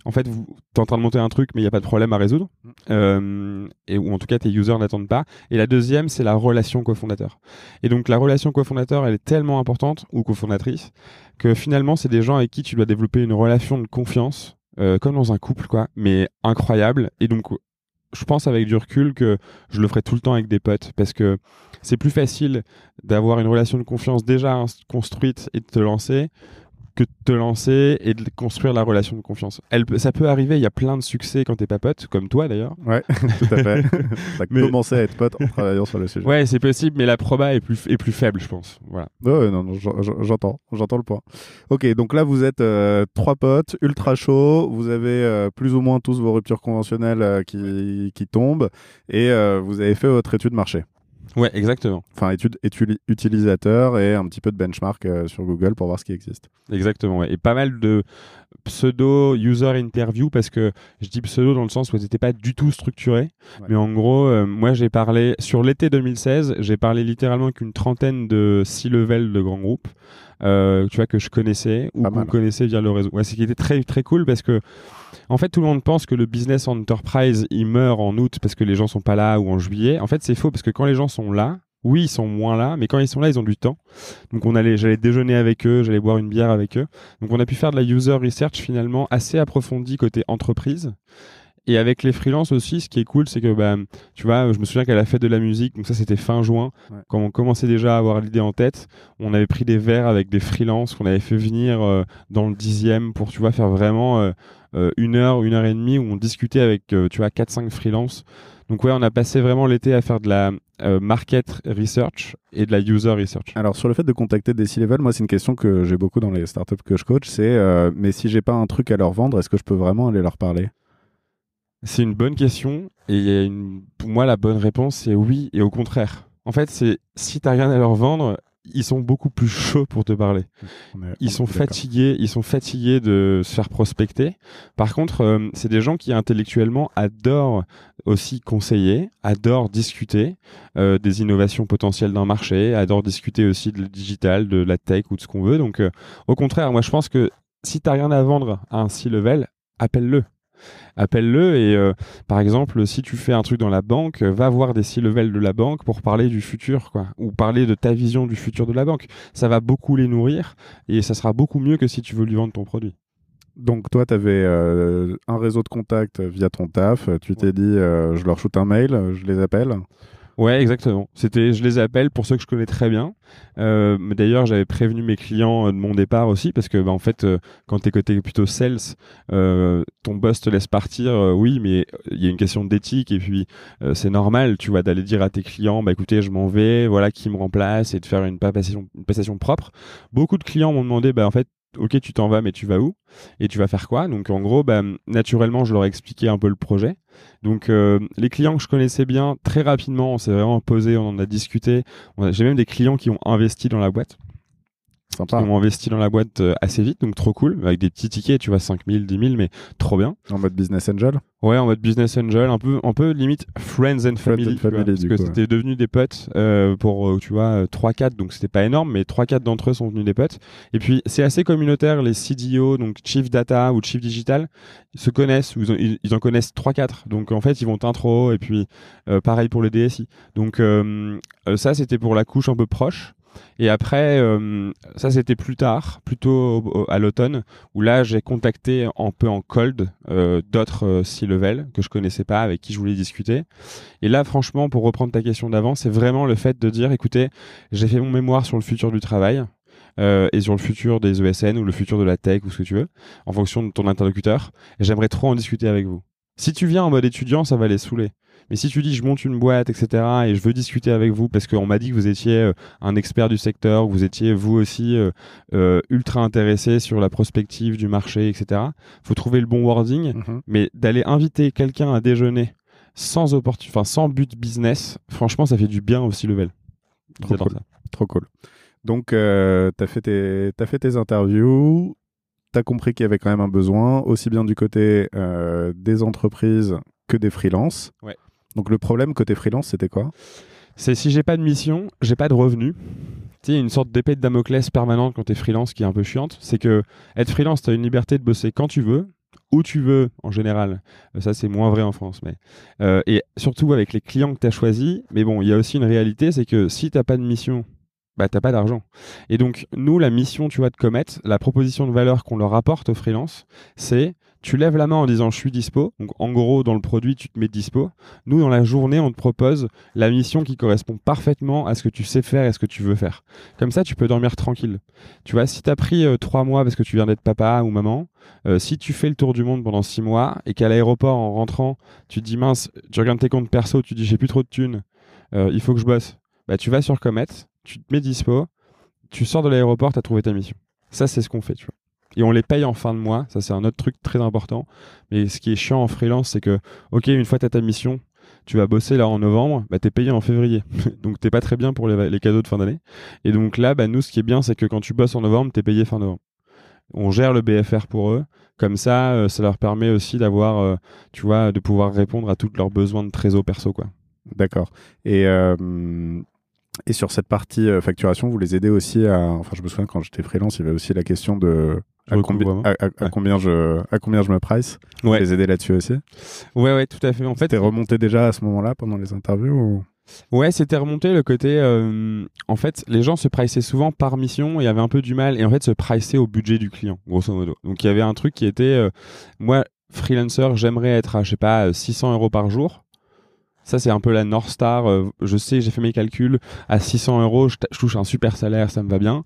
en fait, vous es en train de monter un truc, mais il n'y a pas de problème à résoudre, Euh, et ou en tout cas, tes users n'attendent pas. Et la deuxième, c'est la relation cofondateur. Et donc, la relation cofondateur, elle est tellement importante ou cofondatrice que finalement, c'est des gens avec qui tu dois développer une relation de confiance. euh, comme dans un couple, quoi, mais incroyable. Et donc, je pense avec du recul que je le ferai tout le temps avec des potes parce que c'est plus facile d'avoir une relation de confiance déjà construite et de te lancer que de te lancer et de construire la relation de confiance. Elle, ça peut arriver, il y a plein de succès quand t'es pas pote, comme toi d'ailleurs. Ouais, (laughs) tout à fait. (laughs) T'as Mais- commencé à être pote en travaillant sur le sujet. Ouais, c'est possible, mais la proba est plus, est plus faible, je pense. Voilà. Ouais, non, non, j'en- j'en- j'entends, j'entends le point. Ok, donc là vous êtes euh, trois potes, ultra chauds, vous avez euh, plus ou moins tous vos ruptures conventionnelles euh, qui, qui tombent, et vous avez fait votre étude marché. Ouais, exactement. Enfin, étude, étude utilisateur et un petit peu de benchmark euh, sur Google pour voir ce qui existe. Exactement, ouais. Et pas mal de pseudo user interview parce que je dis pseudo dans le sens où c'était pas du tout structuré. Ouais. Mais en gros, euh, moi j'ai parlé sur l'été 2016, j'ai parlé littéralement qu'une trentaine de six levels de grands groupes. euh, tu vois que je connaissais ou qu'on connaissait via le réseau. Ouais, c'est qui était très très cool parce que en fait tout le monde pense que le business enterprise il meurt en août parce que les gens sont pas là ou en juillet. En fait c'est faux parce que quand les gens sont là, oui ils sont moins là, mais quand ils sont là ils ont du temps. Donc on allait, j'allais déjeuner avec eux, j'allais boire une bière avec eux. Donc on a pu faire de la user research finalement assez approfondie côté entreprise. Et avec les freelances aussi, ce qui est cool, c'est que bah, tu vois, je me souviens qu'à la fête de la musique, donc ça c'était fin juin, Ouais. quand on commençait déjà à avoir l'idée en tête, on avait pris des verres avec des freelances qu'on avait fait venir euh, dans le dixième pour tu vois faire vraiment euh, euh, une heure, une heure et demie où on discutait avec tu vois 4-5 freelances. Donc ouais, on a passé vraiment l'été à faire de la euh, market research et de la user research. Alors sur le fait de contacter des C-level, moi c'est une question que j'ai beaucoup dans les startups que je coach, c'est euh, mais si j'ai pas un truc à leur vendre, est-ce que je peux vraiment aller leur parler? C'est une bonne question et une- pour moi la bonne réponse c'est oui et au contraire. En fait, c'est si t'as rien à leur vendre, ils sont beaucoup plus chauds pour te parler. Est- Ils sont fatigués, ils sont fatigués de se faire prospecter. Par contre, euh, c'est des gens qui intellectuellement adorent aussi conseiller, adorent discuter euh, des innovations potentielles d'un marché, adorent discuter aussi de le digital, de la tech ou de ce qu'on veut. Donc, euh, au contraire, moi je pense que si t'as rien à vendre à un C-level, appelle-le. Appelle-le et euh, par exemple, si tu fais un truc dans la banque, euh, va voir des C-level de la banque pour parler du futur, quoi, ou parler de ta vision du futur de la banque. Ça va beaucoup les nourrir et ça sera beaucoup mieux que si tu veux lui vendre ton produit. Donc toi, tu avais un réseau de contacts via ton taf, tu t'es dit euh, je leur shoot un mail, je les appelle. Ouais, exactement. C'était, je les appelle pour ceux que je connais très bien. Euh, D'ailleurs, j'avais prévenu mes clients euh, de mon départ aussi parce que, bah, en fait, euh, quand t'es côté plutôt sales, euh, ton boss te laisse partir. oui, mais il y a une question d'éthique et puis c'est normal, tu vois, d'aller dire à tes clients, bah écoutez, je m'en vais, voilà qui me remplace et de faire une passation, une propre. Beaucoup de clients m'ont demandé, bah en fait, ok, tu t'en vas, mais tu vas où et tu vas faire quoi? Donc en gros, bah, naturellement, je leur ai expliqué un peu le projet. Donc euh, les clients que je connaissais bien, très rapidement, on s'est vraiment posé, on en a discuté. J'ai même des clients qui ont investi dans la boîte, qui Sympa. ont investi dans la boîte euh, assez vite, donc trop cool, avec des petits tickets, tu vois, 5000, 10 000, mais trop bien. En mode business angel. Ouais, en mode business angel, un peu, un peu limite friends and Friends family. and tu vois, family, parce que c'était devenu des potes euh, pour, euh, tu vois, 3-4, donc c'était pas énorme, mais 3-4 d'entre eux sont devenus des potes. Et puis, c'est assez communautaire, les CDO, donc Chief Data ou Chief Digital, ils se connaissent, ou ils, en- ils- ils en connaissent 3-4. Donc, en fait, ils vont t'intro, et puis, euh, pareil pour les DSI. Donc, euh, euh, ça, c'était pour la couche un peu proche. Et après, euh, ça c'était plus tard, plutôt à l'automne, où là j'ai contacté un peu en cold euh, d'autres euh, C-level que je connaissais pas, avec qui je voulais discuter. Et là, franchement, pour reprendre ta question d'avant, c'est vraiment le fait de dire, écoutez, j'ai fait mon mémoire sur le futur du travail. et sur le futur des ESN ou le futur de la tech ou ce que tu veux, en fonction de ton interlocuteur. J'aimerais trop en discuter avec vous. Si tu viens en mode étudiant, ça va les saouler. Mais si tu dis je monte une boîte, etc., et je veux discuter avec vous parce qu'on m'a dit que vous étiez euh, un expert du secteur, que vous étiez vous aussi euh, euh, ultra intéressé sur la prospective du marché, etc., faut trouver le bon wording. Mhm. Mais d'aller inviter quelqu'un à déjeuner sans, enfin, sans but business, franchement, ça fait du bien aussi level. Trop cool. ça. Trop cool. Donc, euh, tu as, t'as fait tes interviews, tu as compris qu'il y avait quand même un besoin, aussi bien du côté euh, des entreprises que des freelances. Ouais. Donc, le problème côté freelance, c'était quoi? C'est si j'ai pas de mission, j'ai pas de revenus. Tu sais, une sorte d'épée de Damoclès permanente quand t'es freelance qui est un peu chiante. C'est que être freelance, t'as une liberté de bosser quand tu veux, où tu veux en général. Euh, Ça, c'est moins vrai en France. Mais euh, et surtout avec les clients que t'as choisis. Mais bon, il y a aussi une réalité, c'est que si t'as pas de mission, bah t'as pas d'argent. Et donc nous, la mission, tu vois, de Comet, la proposition de valeur qu'on leur apporte aux freelance, c'est tu lèves la main en disant je suis dispo. Donc en gros, dans le produit, tu te mets dispo. Nous, dans la journée, on te propose la mission qui correspond parfaitement à ce que tu sais faire et ce que tu veux faire. Comme ça, tu peux dormir tranquille. Tu vois, si tu as pris euh, trois mois parce que tu viens d'être papa ou maman, euh, si tu fais le tour du monde pendant six mois et qu'à l'aéroport, en rentrant, tu te dis mince, tu regardes tes comptes perso, tu te dis j'ai plus trop de thunes, euh, il faut que je bosse, bah, tu vas sur Comet, tu te mets dispo, tu sors de l'aéroport, tu as trouvé ta mission. Ça, c'est ce qu'on fait, tu vois. Et on les paye en fin de mois, ça c'est un autre truc très important. Mais ce qui est chiant en freelance, c'est que, ok, une fois que tu as ta mission, tu vas bosser là en novembre, bah, t'es payé en février. (laughs) donc t'es pas très bien pour les, cadeaux de fin d'année. Et donc là, bah, nous, ce qui est bien, c'est que quand tu bosses en novembre, t'es payé fin novembre. On gère le BFR pour eux. Comme ça, euh, ça leur permet aussi d'avoir, euh, tu vois, de pouvoir répondre à tous leurs besoins de trésor perso, quoi. D'accord. Et, euh, et sur cette partie euh, facturation, vous les aidez aussi à. Enfin, je me souviens quand j'étais freelance, il y avait aussi la question de. À, combi- à- à- à Ouais. combien je, à combien je me price Vous Ouais. les aider là-dessus aussi? Ouais, ouais, tout à fait. En fait, remonté déjà à ce moment-là pendant les interviews ou... Ouais, c'était remonté le côté. euh, en fait, les gens se priçaient souvent par mission et avaient un peu du mal et en fait se priçaient au budget du client, grosso modo. Donc il y avait un truc qui était, euh, moi, freelancer, j'aimerais être à, je sais pas, euh, 600 euros par jour. Ça, c'est un peu la North Star. euh, je sais, j'ai fait mes calculs. À 600 euros, je, touche un super salaire, ça me va bien.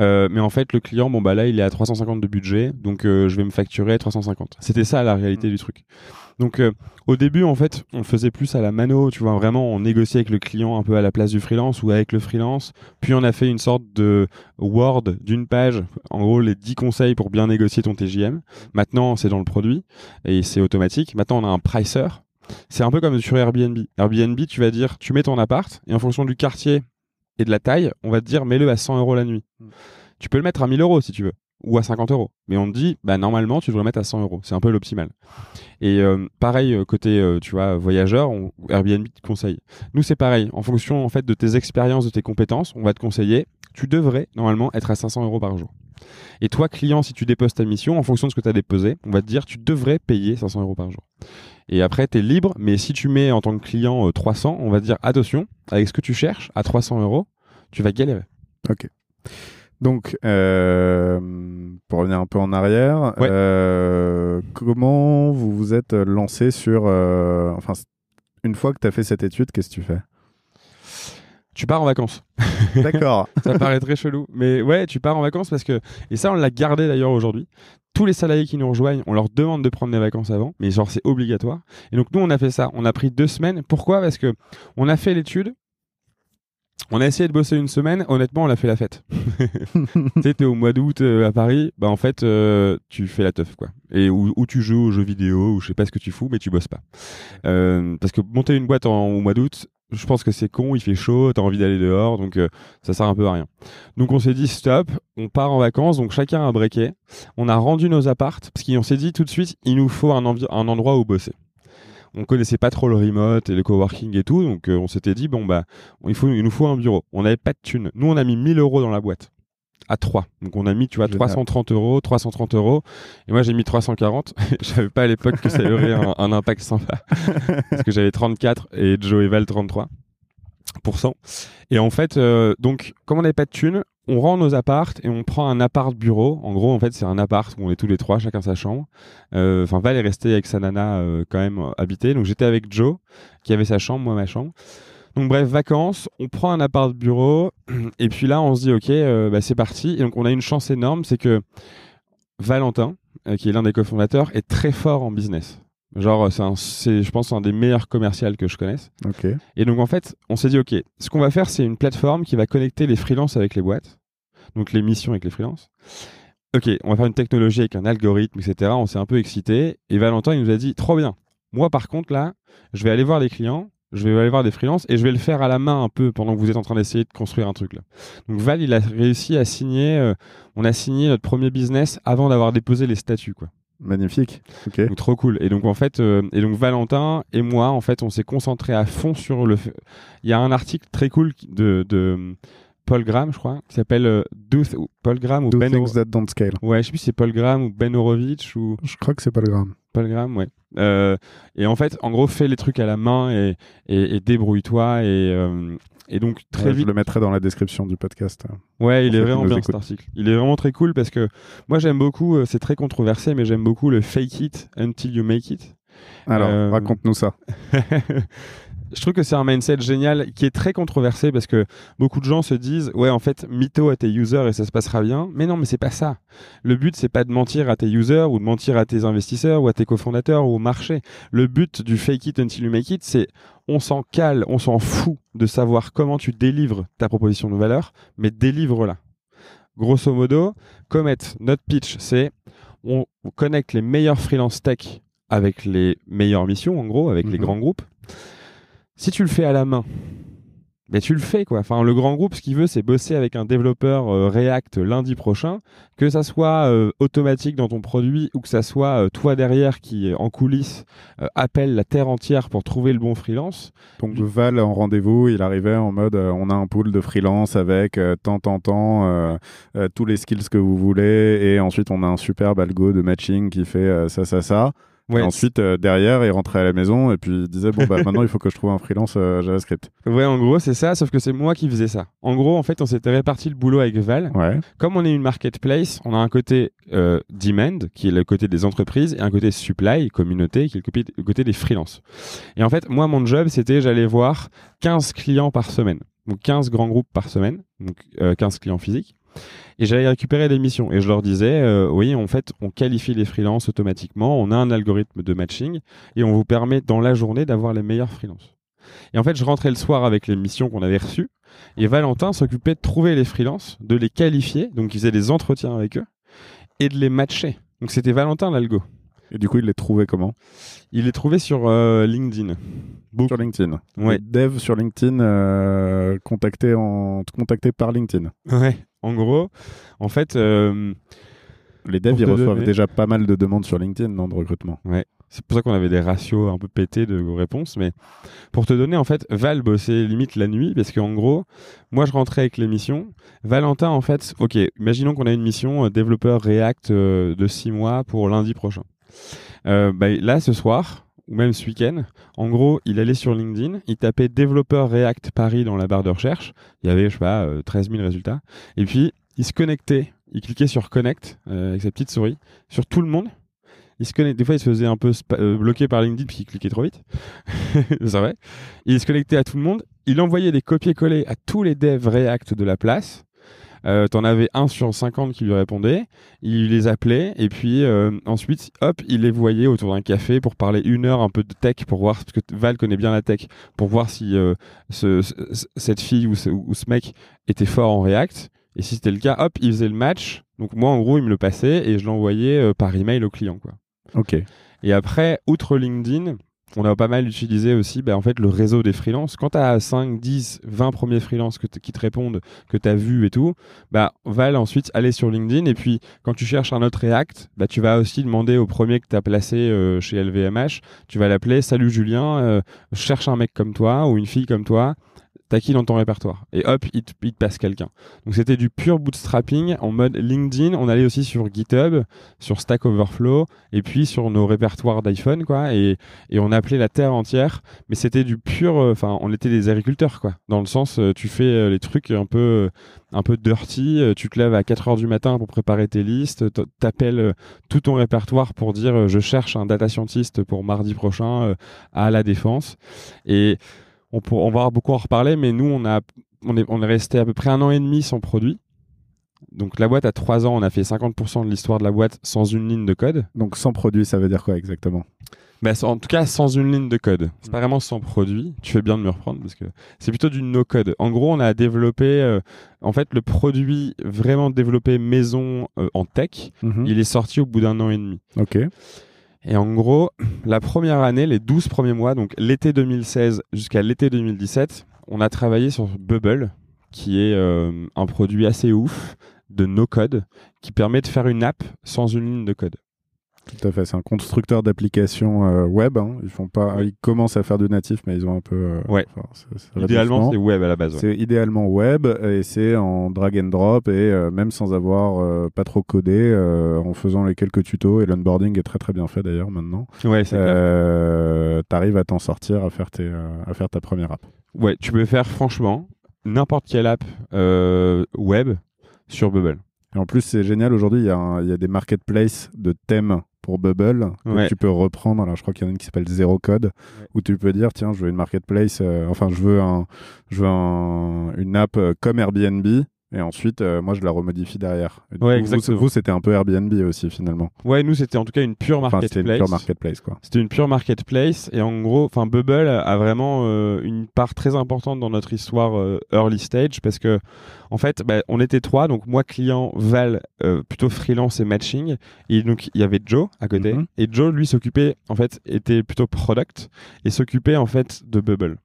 Euh, mais en fait, le client, bon, bah là, il est à 350 de budget, donc euh, je vais me facturer 350. C'était ça la réalité du truc. Donc, euh, au début, en fait, on faisait plus à la mano, tu vois, vraiment, on négociait avec le client un peu à la place du freelance ou avec le freelance. Puis, on a fait une sorte de Word d'une page, en gros, les 10 conseils pour bien négocier ton TJM. Maintenant, c'est dans le produit et c'est automatique. Maintenant, on a un pricer. C'est un peu comme sur Airbnb. Airbnb, tu vas dire, tu mets ton appart et en fonction du quartier et de la taille, on va te dire, mets-le à 100 euros la nuit. Mm. Tu peux le mettre à 1000 euros si tu veux ou à 50 euros. Mais on te dit, bah, normalement, tu devrais le mettre à 100 euros. C'est un peu l'optimal. Et euh, pareil, euh, côté, euh, tu vois, voyageur, on, Airbnb te conseille. Nous, c'est pareil. En fonction, en fait, de tes expériences, de tes compétences, on va te conseiller, tu devrais, normalement, être à 500 euros par jour. Et toi, client, si tu déposes ta mission, en fonction de ce que tu as déposé, on va te dire, tu devrais payer 500 euros par jour. Et après, tu es libre, mais si tu mets en tant que client euh, 300, on va te dire, attention, avec ce que tu cherches, à 300 euros, tu vas galérer. Donc, euh, pour revenir un peu en arrière, Ouais. euh, comment vous vous êtes lancé sur... euh, enfin, une fois que tu as fait cette étude, qu'est-ce que tu fais? Tu pars en vacances. (laughs) D'accord. ça paraît très chelou. Mais ouais, tu pars en vacances parce que. Et ça, on l'a gardé d'ailleurs aujourd'hui. Tous les salariés qui nous rejoignent, on leur demande de prendre des vacances avant, mais genre c'est obligatoire. Et donc nous, on a fait ça. On a pris deux semaines. Pourquoi? Parce que on a fait l'étude. On a essayé de bosser une semaine, honnêtement, on a fait la fête. (laughs) tu sais, t'es au mois d'août euh, à Paris, bah en fait, euh, tu fais la teuf, quoi. Et où, tu joues aux jeux vidéo, ou je sais pas ce que tu fous, mais tu bosses pas. Euh, parce que monter une boîte en, au mois d'août, je pense que c'est con, il fait chaud, t'as envie d'aller dehors, donc ça sert un peu à rien. Donc on s'est dit stop, on part en vacances, donc chacun a un. On a rendu nos appartes, parce qu'on s'est dit tout de suite, il nous faut un, un endroit où bosser on connaissait pas trop le remote et le coworking et tout, donc euh, on s'était dit bon bah il faut il nous faut un bureau. On n'avait pas de thunes. Nous on a mis 1000 euros dans la boîte à 3. Donc on a mis, tu vois, 330 euros, 330 euros. Et moi j'ai mis 340. Je savais pas à l'époque que ça aurait un, un impact sympa. (laughs) parce que j'avais 34 et Joe et Val 33. Et en fait, euh, donc, comme on n'avait pas de thunes, on rend nos appartes et on prend un appart bureau. En gros, en fait, c'est un appart où on est tous les trois, chacun sa chambre. Euh, enfin, Val est resté avec sa nana euh, quand même habité. Donc, j'étais avec Joe, qui avait sa chambre, moi ma chambre. Donc, bref, vacances, on prend un appart bureau. (clears throat) Et puis là, on se dit, OK, bah, c'est parti. Et donc, on a une chance énorme, c'est que Valentin, qui est l'un des cofondateurs, est très fort en business. Genre, c'est, je pense, un des meilleurs commerciaux que je connaisse. Et donc, en fait, on s'est dit, OK, ce qu'on va faire, c'est une plateforme qui va connecter les freelances avec les boîtes. Donc, les missions avec les freelances. OK, on va faire une technologie avec un algorithme, etc. On s'est un peu excité. Et Valentin, il nous a dit, trop bien. Moi, par contre, là, je vais aller voir les clients, je vais aller voir des freelances et je vais le faire à la main un peu pendant que vous êtes en train d'essayer de construire un truc là. Donc Val, il a réussi à signer, euh, on a signé notre premier business avant d'avoir déposé les statuts, quoi. Magnifique. Donc, trop cool. Et donc en fait, euh, et donc Valentin et moi, en fait, on s'est concentré à fond sur le. Il y a un article très cool de, de Paul Graham, je crois, qui s'appelle euh, Paul Graham ou Do Ben. Things that don't scale. Ouais, je sais plus si c'est Paul Graham ou Ben Horowitz ou. Je crois que c'est Paul Graham. Paul Graham, ouais. Euh, et en fait, en gros, fais les trucs à la main et, et, débrouille-toi et, et donc très vite. Je le mettrai dans la description du podcast. Ouais, il est vraiment bien cet article. Il est vraiment très cool parce que moi j'aime beaucoup, euh, c'est très controversé, mais j'aime beaucoup le fake it until you make it. Alors, euh, raconte-nous ça. (laughs) je trouve que c'est un mindset génial qui est très controversé parce que beaucoup de gens se disent ouais en fait mytho à tes users et ça se passera bien. Mais non mais c'est pas ça. Le but c'est pas de mentir à tes users ou de mentir à tes investisseurs ou à tes cofondateurs ou au marché. Le but du fake it until you make it c'est on s'en cale on s'en fout de savoir comment tu délivres ta proposition de valeur mais délivre-la. Grosso modo Comet notre pitch c'est on connecte les meilleurs freelance tech avec les meilleures missions en gros avec les mhm. grands groupes si tu le fais à la main, ben tu le fais quoi. Le grand groupe, ce qu'il veut, c'est bosser avec un développeur euh, React lundi prochain, que ça soit euh, automatique dans ton produit ou que ça soit euh, toi derrière qui en coulisses appelle la terre entière pour trouver le bon freelance. Donc Val en rendez-vous, il arrivait en mode on a un pool de freelance avec tant tant tant tous les skills que vous voulez et ensuite on a un superbe algo de matching qui fait ça ça ça. Ouais, ensuite, euh, derrière, il rentrait à la maison et puis il disait Bon, bah (laughs) maintenant, il faut que je trouve un freelance euh, JavaScript. Ouais, en gros, c'est ça, sauf que c'est moi qui faisais ça. En gros, en fait, on s'était réparti le boulot avec Val. Ouais. Comme on est une marketplace, on a un côté euh, demand, qui est le côté des entreprises, et un côté supply, communauté, qui est le côté des freelances. Et en fait, moi, mon job, c'était j'allais voir 15 clients par semaine. Donc 15 grands groupes par semaine, donc 15 clients physiques et j'allais récupérer des missions. Et je leur disais, euh, oui, en fait, on qualifie les freelances automatiquement, on a un algorithme de matching et on vous permet dans la journée d'avoir les meilleurs freelances. Et en fait, je rentrais le soir avec les missions qu'on avait reçues et Valentin s'occupait de trouver les freelances, de les qualifier, donc il faisait des entretiens avec eux et de les matcher. Donc c'était Valentin l'algo. Et du coup, il les trouvait comment? Il les trouvait sur euh, LinkedIn. Sur LinkedIn. Ouais. Dev sur LinkedIn, euh, contacté, en... contacté par LinkedIn. Ouais. En gros, en fait. Euh, les devs, ils reçoivent déjà pas mal de demandes sur LinkedIn, non, de recrutement. Ouais. C'est pour ça qu'on avait des ratios un peu pétés de réponses. Mais pour te donner, en fait, Val bossait limite la nuit parce qu'en gros, moi, je rentrais avec les missions. Valentin, en fait, ok, imaginons qu'on a une mission euh, développeur React euh, de 6 mois pour lundi prochain. Bah, là, ce soir, ou même ce week-end. En gros, il allait sur LinkedIn, il tapait développeur React Paris dans la barre de recherche. Il y avait, je sais pas, 13 euh, 000 résultats. Et puis, il se connectait, il cliquait sur Connect euh, avec sa petite souris sur tout le monde. Des fois, il se faisait un peu euh, bloqué par LinkedIn puis il cliquait trop vite. (laughs) c'est vrai. Il se connectait à tout le monde il envoyait des copier-coller à tous les devs React de la place. Euh, T'en avais un sur 50 qui lui répondait, il les appelait et puis euh, ensuite, hop, il les voyait autour d'un café pour parler une heure un peu de tech pour voir parce que Val connaît bien la tech pour voir si euh, ce, ce- cette fille ou ce, ou ce mec était fort en React. Et si c'était le cas, hop, il faisait le match. Donc moi, en gros, il me le passait et je l'envoyais euh, par email au client, quoi. Ok. Et après, outre LinkedIn, on a pas mal utilisé aussi bah, en fait, le réseau des freelances. Quand tu as 5, 10, 20 premiers freelances qui te répondent, que tu as vu et tout, bah, va ensuite aller sur LinkedIn. Et puis, quand tu cherches un autre React, bah, tu vas aussi demander au premier que tu as placé euh, chez LVMH, tu vas l'appeler Salut Julien, euh, cherche un mec comme toi ou une fille comme toi. Qui dans ton répertoire Et hop, il te, passe quelqu'un. Donc c'était du pur bootstrapping en mode LinkedIn. On allait aussi sur GitHub, sur Stack Overflow, et puis sur nos répertoires d'iPhone, quoi. Et, on appelait la terre entière, mais c'était du pur. euh, Enfin, on était des agriculteurs, quoi. Dans le sens, euh, tu fais euh, les trucs un peu, un peu dirty. tu te lèves à 4 heures du matin pour préparer tes listes. T'appelles tout ton répertoire pour dire je cherche un data scientist pour mardi prochain à la défense. Et on, pour, on va beaucoup en reparler, mais nous, on a, on est, on est resté à peu près un an et demi sans produit. Donc la boîte a 3 ans, on a fait 50% de l'histoire de la boîte sans une ligne de code. Donc sans produit, ça veut dire quoi exactement? Bah, en tout cas, sans une ligne de code. C'est pas vraiment sans produit. Tu fais bien de me reprendre parce que c'est plutôt du no-code. En gros, on a développé, euh, en fait, le produit vraiment développé maison euh, en tech. Mhm. Il est sorti au bout d'un an et demi. Ok. Et en gros, la première année, les 12 premiers mois, donc l'été 2016 jusqu'à l'été 2017, on a travaillé sur Bubble, qui est euh, un produit assez ouf de no-code qui permet de faire une app sans une ligne de code. Tout à fait. C'est un constructeur d'applications euh, web. hein. Ils font pas. Ils commencent à faire du natif, mais ils ont un peu. euh, Ouais. Idéalement, c'est web à la base. ouais. C'est idéalement web et c'est en drag and drop et euh, même sans avoir pas trop codé, en faisant les quelques tutos et l'onboarding est très très bien fait d'ailleurs maintenant. Ouais, c'est T'arrives à t'en sortir, à faire, tes, à faire ta première app. Ouais, tu peux faire franchement n'importe quelle app web sur Bubble. Et en plus, c'est génial. Aujourd'hui, il y, y a des marketplaces de thèmes pour Bubble que Ouais. tu peux reprendre. Alors, je crois qu'il y en a une qui s'appelle Zero Code où tu peux dire tiens, je veux une marketplace, euh, enfin, je veux, un, je veux un- une app euh, comme Airbnb. Et ensuite, euh, moi, je la remodifie derrière. Et du Ouais, coup, vous- exactement. Vous, c'était un peu Airbnb aussi, finalement. Ouais, nous c'était en tout cas une pure Enfin, c'était marketplace. une pure marketplace, quoi. C'était une pure marketplace et en gros, enfin Bubble a vraiment euh, une part très importante dans notre histoire euh, early stage parce que en fait, bah, on était trois, donc moi client, Val plutôt freelance et matching et donc il y avait Joe à côté Mhm. et Joe lui s'occupait en fait était plutôt product et s'occupait en fait de Bubble.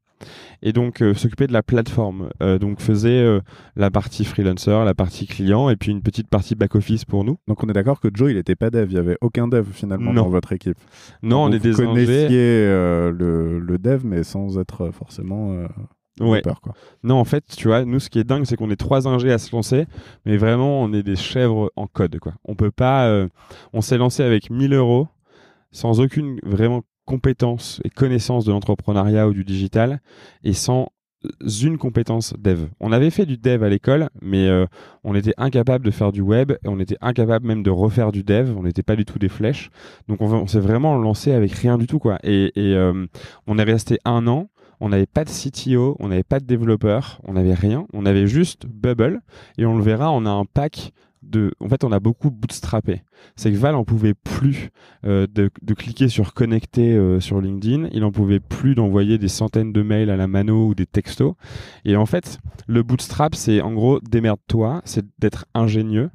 Et donc euh, s'occupait de la plateforme, Euh, donc faisait euh, la partie freelancer, la partie client et puis une petite partie back office pour nous. Donc, on est d'accord que Joe, il n'était pas dev. Il y avait aucun dev, finalement, Non. dans votre équipe. Non, on est des connaissiez le, le dev, mais sans être forcément Ouais. développeur, quoi. Non, en fait, tu vois, nous, ce qui est dingue, c'est qu'on est trois ingés à se lancer, mais vraiment, on est des chèvres en code, quoi. On peut pas. on s'est lancé avec 1000 euros, sans aucune vraiment compétence et connaissance de l'entrepreneuriat ou du digital, et sans une compétence dev. On avait fait du dev à l'école, mais euh, on était incapable de faire du web, et on était incapable même de refaire du dev. On n'était pas du tout des flèches. Donc, on, s'est vraiment lancé avec rien du tout, quoi. Et, et, euh, on est resté un an. On n'avait pas de CTO, on n'avait pas de développeur, on n'avait rien. On avait juste Bubble. Et on le verra, on a un pack En fait, on a beaucoup bootstrappé. C'est que Val en pouvait plus euh, de, cliquer sur connecter euh, sur LinkedIn. Il en pouvait plus d'envoyer des centaines de mails à la mano ou des textos. Et en fait, le bootstrap, c'est en gros démerde-toi, c'est d'être ingénieux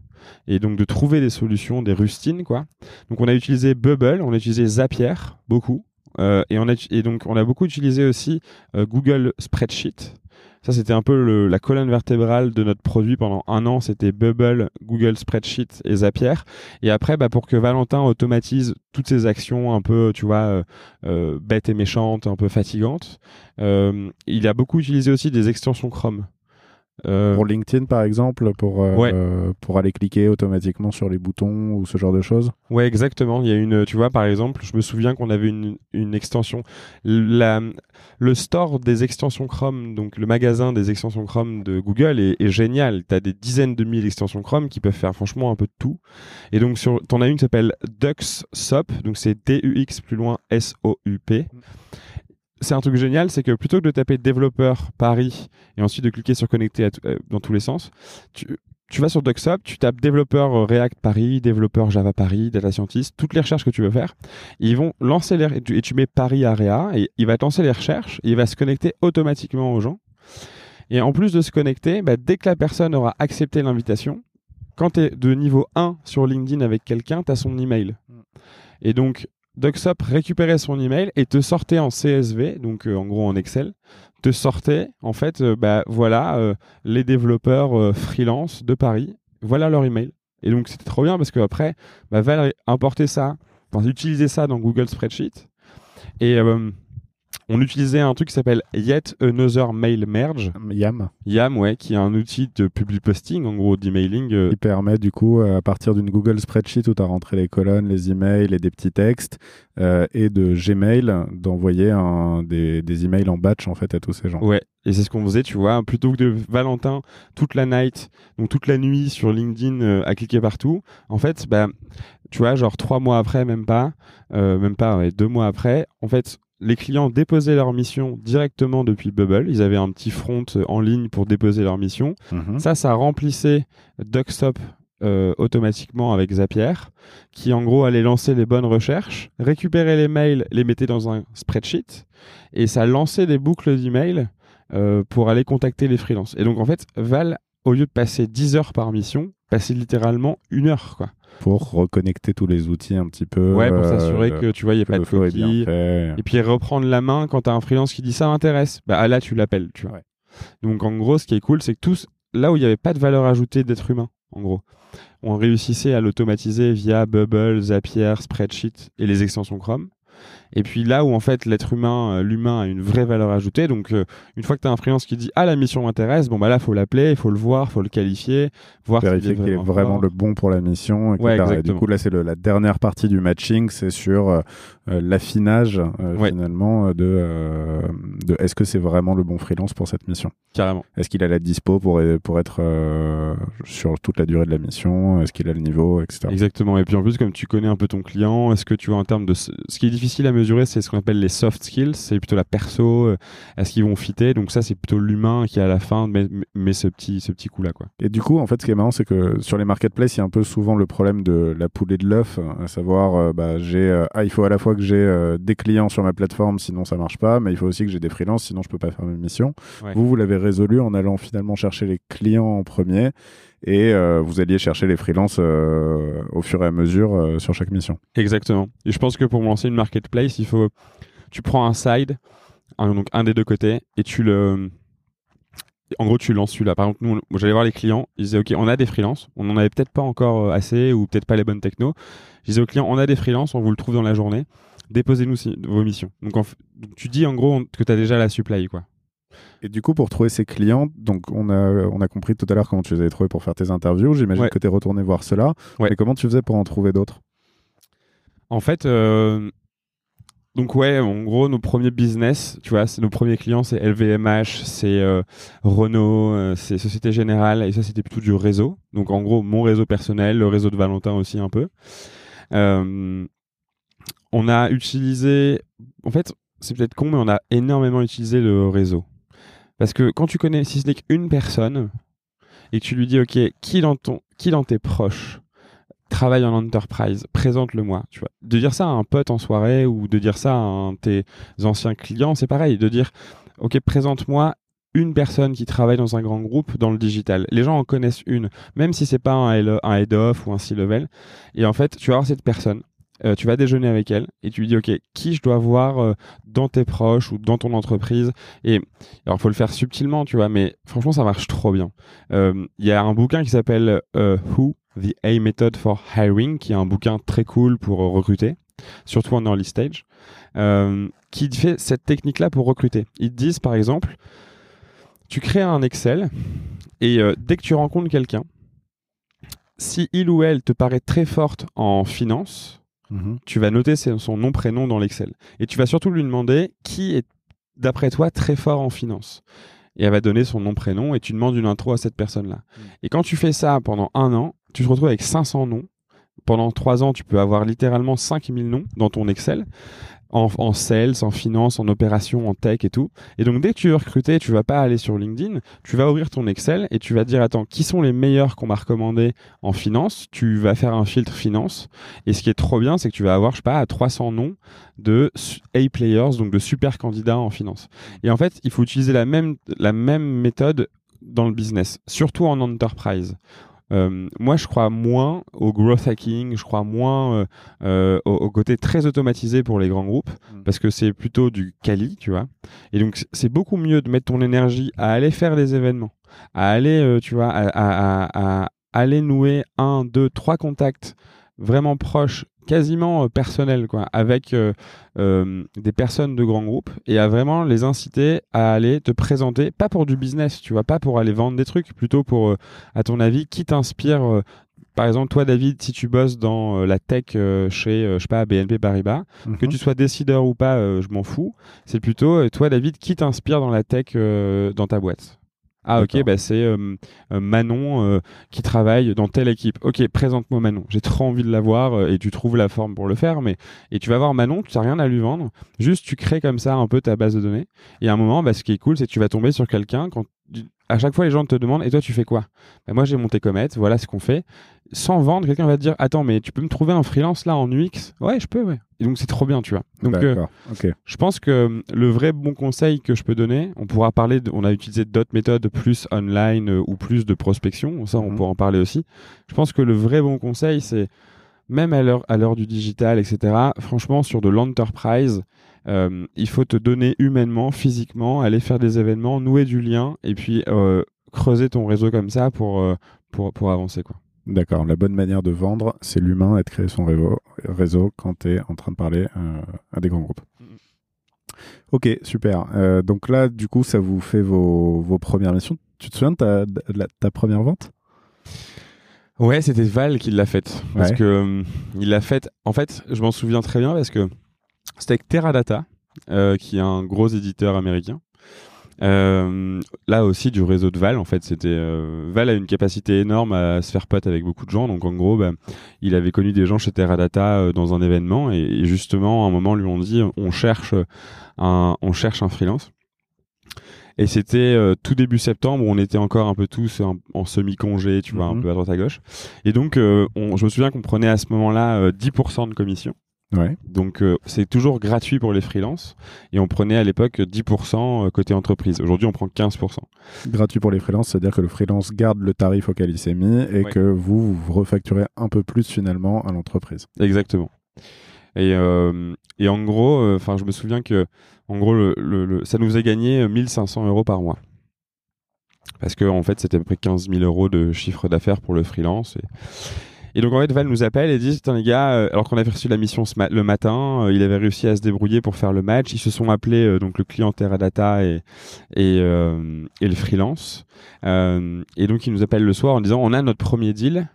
et donc de trouver des solutions, des rustines quoi. Donc on a utilisé Bubble, on a utilisé Zapier beaucoup. Euh, et, et donc, on a beaucoup utilisé aussi Google Spreadsheet. Ça, c'était un peu la colonne vertébrale de notre produit pendant un an. C'était Bubble, Google Spreadsheet et Zapier. Et après, bah, pour que Valentin automatise toutes ces actions un peu, tu vois, euh, euh, bêtes et méchantes, un peu fatigantes, euh, il a beaucoup utilisé aussi des extensions Chrome. Euh, Pour LinkedIn, par exemple, pour, euh, Ouais. euh, pour aller cliquer automatiquement sur les boutons ou ce genre de choses. Ouais, exactement. Il y a une, tu vois, par exemple, je me souviens qu'on avait une, une extension, la, le store des extensions Chrome, donc le magasin des extensions Chrome de Google est, est génial. Tu as des dizaines de mille extensions Chrome qui peuvent faire franchement un peu de tout. Et donc, sur, t'en as une qui s'appelle Dux SOP, donc c'est D-U-X plus loin S-O-U-P. C'est un truc génial, c'est que plutôt que de taper développeur Paris et ensuite de cliquer sur connecter euh, dans tous les sens, tu, tu vas sur DuckSop, tu tapes développeur euh, React Paris, développeur Java Paris, data scientist, toutes les recherches que tu veux faire. Ils vont lancer les et tu, mets Paris Area et il va te lancer les recherches, et il va se connecter automatiquement aux gens. Et en plus de se connecter, bah, dès que la personne aura accepté l'invitation, quand tu es de niveau 1 sur LinkedIn avec quelqu'un, tu as son email. Mm. Et donc, DuckSop récupérait son email et te sortait en CSV, donc euh, en gros en Excel, te sortait en fait, euh, bah voilà, euh, les développeurs freelance de Paris, voilà leur email. Et donc c'était trop bien parce qu'après, bah, va importer ça, utiliser ça dans Google Spreadsheet. Et on utilisait un truc qui s'appelle Yet Another Mail Merge. YAM. YAM, ouais, qui est un outil de public posting, en gros, d'emailing. Euh. Qui permet, du coup, à partir d'une Google Spreadsheet où tu as rentré les colonnes, les emails et des petits textes, euh, et de Gmail, d'envoyer des, des emails en batch, en fait, à tous ces gens. Ouais, et c'est ce qu'on faisait, tu vois, plutôt que de Valentin toute la night, donc toute la nuit sur LinkedIn euh, à cliquer partout. En fait, bah, tu vois, genre trois mois après, même pas, même pas, deux mois après, en fait, les clients déposaient leur mission directement depuis Bubble. Ils avaient un petit front euh, en ligne pour déposer leur mission. Mhm. Ça, ça remplissait DuckStop euh, automatiquement avec Zapier, qui en gros allait lancer les bonnes recherches, récupérer les mails, les mettait dans un spreadsheet, et ça lançait des boucles d'emails euh, pour aller contacter les freelances. Et donc en fait, Val, au lieu de passer 10 heures par mission, passait littéralement une heure. quoi pour reconnecter tous les outils un petit peu. Ouais, pour s'assurer euh, que tu vois, il n'y a pas de cookies. Et puis reprendre la main quand tu as un freelance qui dit ça m'intéresse. Bah là, tu l'appelles, tu vois. Donc en gros, ce qui est cool, c'est que tous, là où il n'y avait pas de valeur ajoutée d'être humain, en gros, on réussissait à l'automatiser via Bubble, Zapier, Spreadsheet et les extensions Chrome. Et puis là où en fait l'être humain, euh, l'humain a une vraie valeur ajoutée. Donc euh, une fois que tu as un freelance qui dit ah la mission m'intéresse, bon bah là faut l'appeler, il faut le voir, faut le qualifier, voir vérifier qu'il est vraiment, le bon pour la mission. Et du coup là c'est la dernière partie du matching, c'est sur euh, l'affinage finalement de, de est-ce que c'est vraiment le bon freelance pour cette mission? Carrément. Est-ce qu'il a la dispo pour pour être sur toute la durée de la mission? Est-ce qu'il a le niveau, etc. Exactement. Et puis en plus comme tu connais un peu ton client, est-ce que tu vois en termes de ce qui est difficile à mesurer c'est ce qu'on appelle les soft skills. C'est plutôt la perso. Euh, est-ce qu'ils vont fitter Donc ça, c'est plutôt l'humain qui à la fin met, ce petit, ce petit coup-là. Quoi. Et du coup, en fait, ce qui est marrant, c'est que sur les marketplaces, il y a un peu souvent le problème de la poule et de l'œuf, à savoir, euh, bah, j'ai, euh, ah, il faut à la fois que j'ai des clients sur ma plateforme, sinon ça marche pas, mais il faut aussi que j'ai des freelances, sinon je peux pas faire mes missions. Vous, vous l'avez résolu en allant finalement chercher les clients en premier et vous alliez chercher les freelances au fur et à mesure sur chaque mission. Exactement. Et je pense que pour lancer une marketplace, il faut tu prends un side, donc un des deux côtés, et tu le. En gros, tu lances celui-là. Par exemple, nous, j'allais voir les clients, ils disaient Ok, on a des freelances, on n'en avait peut-être pas encore euh, assez ou peut-être pas les bonnes techno. Je disais aux clients On a des freelances, on vous le trouve dans la journée, déposez-nous vos missions. Donc, tu dis en gros que tu as déjà la supply, quoi. Et du coup, pour trouver ces clients, donc on a, on a compris tout à l'heure comment tu les avais trouvés pour faire tes interviews. J'imagine que tu es retourné voir cela. Mais comment tu faisais pour en trouver d'autres? En fait, euh, donc ouais, en gros, nos premiers business, tu vois, nos premiers clients, c'est LVMH, c'est euh, Renault, euh, c'est Société Générale, et ça, c'était plutôt du réseau. Donc en gros, mon réseau personnel, le réseau de Valentin aussi un peu. On a utilisé, en fait, c'est peut-être con, mais on a énormément utilisé le réseau. Parce que quand tu connais, si ce n'est qu'une personne, et que tu lui dis, OK, qui dans, ton, qui dans tes proches travaille en enterprise, présente-le-moi. De dire ça à un pote en soirée ou de dire ça à un de tes anciens clients, c'est pareil, de dire OK, présente-moi une personne qui travaille dans un grand groupe dans le digital. Les gens en connaissent une, même si c'est pas un, un head-off ou un C-level. Et en fait, tu vas voir cette personne, euh, tu vas déjeuner avec elle et tu lui dis ok qui je dois voir euh, dans tes proches ou dans ton entreprise et alors faut le faire subtilement tu vois mais franchement ça marche trop bien euh, il y a un bouquin qui s'appelle Who The A Method for Hiring, qui est un bouquin très cool pour recruter, surtout en early stage, qui fait cette technique-là pour recruter. Ils te disent, par exemple, tu crées un Excel et dès que tu rencontres quelqu'un, si il ou elle te paraît très forte en finance, mhm. tu vas noter son nom, prénom dans l'Excel. Et tu vas surtout lui demander qui est, d'après toi, très fort en finance et elle va donner son nom, prénom, et tu demandes une intro à cette personne-là. Mhm. Et quand tu fais ça pendant un an, tu te retrouves avec 500 noms. Pendant 3 ans, tu peux avoir littéralement 5000 noms dans ton Excel. En, sales, en finance, en opération, en tech et tout. Et donc, dès que tu veux recruter, tu vas pas aller sur LinkedIn, tu vas ouvrir ton Excel et tu vas dire, attends, qui sont les meilleurs qu'on m'a recommandé en finance? Tu vas faire un filtre finance. Et ce qui est trop bien, c'est que tu vas avoir, je sais pas, 300 noms de A-players, donc de super candidats en finance. Et en fait, il faut utiliser la même, la même méthode dans le business, surtout en enterprise. Euh, moi, je crois moins au growth hacking, je crois moins euh, euh, au, au côté très automatisé pour les grands groupes, Mm. parce que c'est plutôt du quali, tu vois. Et donc, c'est beaucoup mieux de mettre ton énergie à aller faire des événements, à aller, tu vois, à, à- à- à aller nouer un, deux, trois contacts vraiment proches, quasiment euh, personnels, quoi, avec euh, euh, des personnes de grands groupes et à vraiment les inciter à aller te présenter, pas pour du business, tu vois, pas pour aller vendre des trucs, plutôt pour, euh, à ton avis, qui t'inspire par exemple, toi, David, si tu bosses dans la tech euh, chez, euh, je sais pas, BNP Paribas, que Mhm. tu sois décideur ou pas, euh, je m'en fous. C'est plutôt, toi, David, qui t'inspire dans la tech dans ta boîte ah ok, bah c'est euh, euh, Manon euh, qui travaille dans telle équipe. Ok, présente-moi Manon. J'ai trop envie de la voir euh, et tu trouves la forme pour le faire. Mais et tu vas voir Manon, tu n'as rien à lui vendre. Juste tu crées comme ça un peu ta base de données. Et à un moment, bah, ce qui est cool, c'est que tu vas tomber sur quelqu'un quand à chaque fois les gens te demandent et toi tu fais quoi? Bah, Moi j'ai monté Comet, voilà ce qu'on fait. Sans vendre, quelqu'un va te dire attends mais tu peux me trouver un freelance là en UX? Ouais, je peux, ouais. Et donc c'est trop bien, tu vois. Donc euh, D'accord. Ok. je pense que euh, le vrai bon conseil que je peux donner, on pourra parler, de- on a utilisé d'autres méthodes plus online euh, ou plus de prospection, ça on Mhm. pourra en parler aussi. Je pense que le vrai bon conseil, c'est même à l'heure à l'heure du digital, etc. Franchement, sur de l'enterprise, euh, il faut te donner humainement, physiquement, aller faire des événements, nouer du lien et puis euh, creuser ton réseau comme ça pour euh, pour pour avancer quoi. D'accord. La bonne manière de vendre, c'est l'humain et de créer son réseau, réseau quand tu es en train de parler euh, à des grands groupes. Mhm. Ok, super. Euh, donc là, du coup, ça vous fait vos, vos premières missions. Tu te souviens de ta, de la- ta première vente? Ouais, c'était Val qui l'a faite. Parce Ouais. que euh, il l'a faite. En fait, je m'en souviens très bien parce que c'était avec Teradata, euh, qui est un gros éditeur américain. Euh, là aussi du réseau de Val en fait c'était euh, Val a une capacité énorme à se faire pote avec beaucoup de gens donc en gros bah, il avait connu des gens chez Teradata dans un événement et, et justement à un moment lui ont dit on cherche un on cherche un freelance et c'était euh, tout début septembre où on était encore un peu tous en, en semi-congé, tu vois, un Mhm. peu à droite à gauche. Et donc, euh, on- je me souviens qu'on prenait à ce moment-là euh, 10% de commission. Ouais. Donc, euh, c'est toujours gratuit pour les freelances. Et on prenait à l'époque 10% côté entreprise. Aujourd'hui, on prend 15%. Gratuit pour les freelances, c'est-à-dire que le freelance garde le tarif auquel il s'est mis et Ouais. que vous, vous refacturez un peu plus finalement à l'entreprise. Exactement. Et, euh, et en gros, euh, je me souviens que, en gros, ça nous faisait gagner 1500 euros par mois. Parce que, fait, c'était à peu près 15 000 euros de chiffre d'affaires pour le freelance. Et, donc, en fait, Val nous appelle et dit Putain, les gars, euh, alors qu'on avait reçu la mission le matin, euh, il avait réussi à se débrouiller pour faire le match. Ils se sont appelés, euh, donc le client Teradata et, et, et le freelance. Et donc, il nous appelle le soir en disant On a notre premier deal.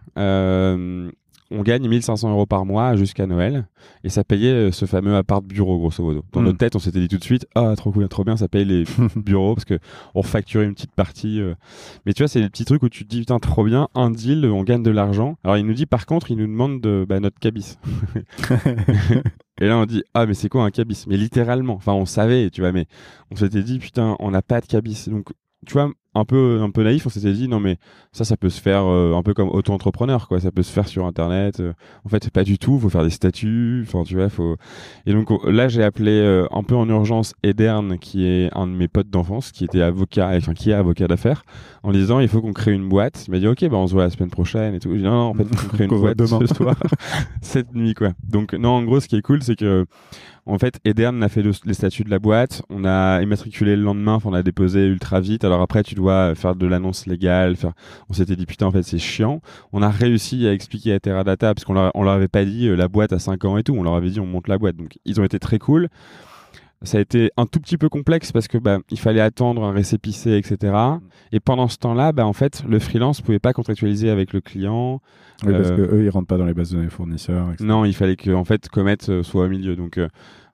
On gagne 1500 euros par mois jusqu'à Noël et ça payait euh, ce fameux appart bureau grosso modo. Dans notre tête, on s'était dit tout de suite ah trop cool, trop bien, ça paye les (laughs) bureaux parce que on facturait une petite partie. euh. Mais tu vois, c'est les petits trucs où tu te dis putain trop bien, un deal, on gagne de l'argent. Alors il nous dit par contre, il nous demande de, bah, notre cabis. (laughs) et là on dit ah mais c'est quoi un cabis? Mais littéralement, enfin on savait, tu vois, mais on s'était dit putain on n'a pas de cabis. Donc tu vois, un peu, un peu naïf, on s'était dit non mais ça, ça peut se faire euh, un peu comme auto-entrepreneur, quoi. Ça peut se faire sur Internet. euh. en fait, pas du tout. Faut faire des statuts. Enfin, tu vois, faut. Et donc là, j'ai appelé euh, un peu en urgence Edern, qui est un de mes potes d'enfance, qui était avocat, enfin qui est avocat d'affaires, en disant il faut qu'on crée une boîte. Il m'a dit ok, bah on se voit la semaine prochaine et tout. J'ai dit non, non, en fait, faut qu'on crée (laughs) une boîte demain. ce soir, (laughs) cette nuit, quoi. Donc non, en gros, ce qui est cool, c'est que en fait, Edern a fait le- les statuts de la boîte. On a immatriculé le lendemain. On a déposé ultra vite. Alors après, tu dois faire de l'annonce légale. Faire... On s'était dit putain, en fait, c'est chiant. On a réussi à expliquer à Teradata parce qu'on leur, on leur avait pas dit euh, la boîte à 5 ans et tout. On leur avait dit on monte la boîte. Donc ils ont été très cool. Ça a été un tout petit peu complexe parce que bah, il fallait attendre un récépissé, etc. Et pendant ce temps-là, bah, en fait, le freelance pouvait pas contractualiser avec le client. Oui, parce Euh, que eux, ils rentrent pas dans les bases de données fournisseurs. etc. Non, il fallait que en fait Comet euh, soit au milieu. Donc euh,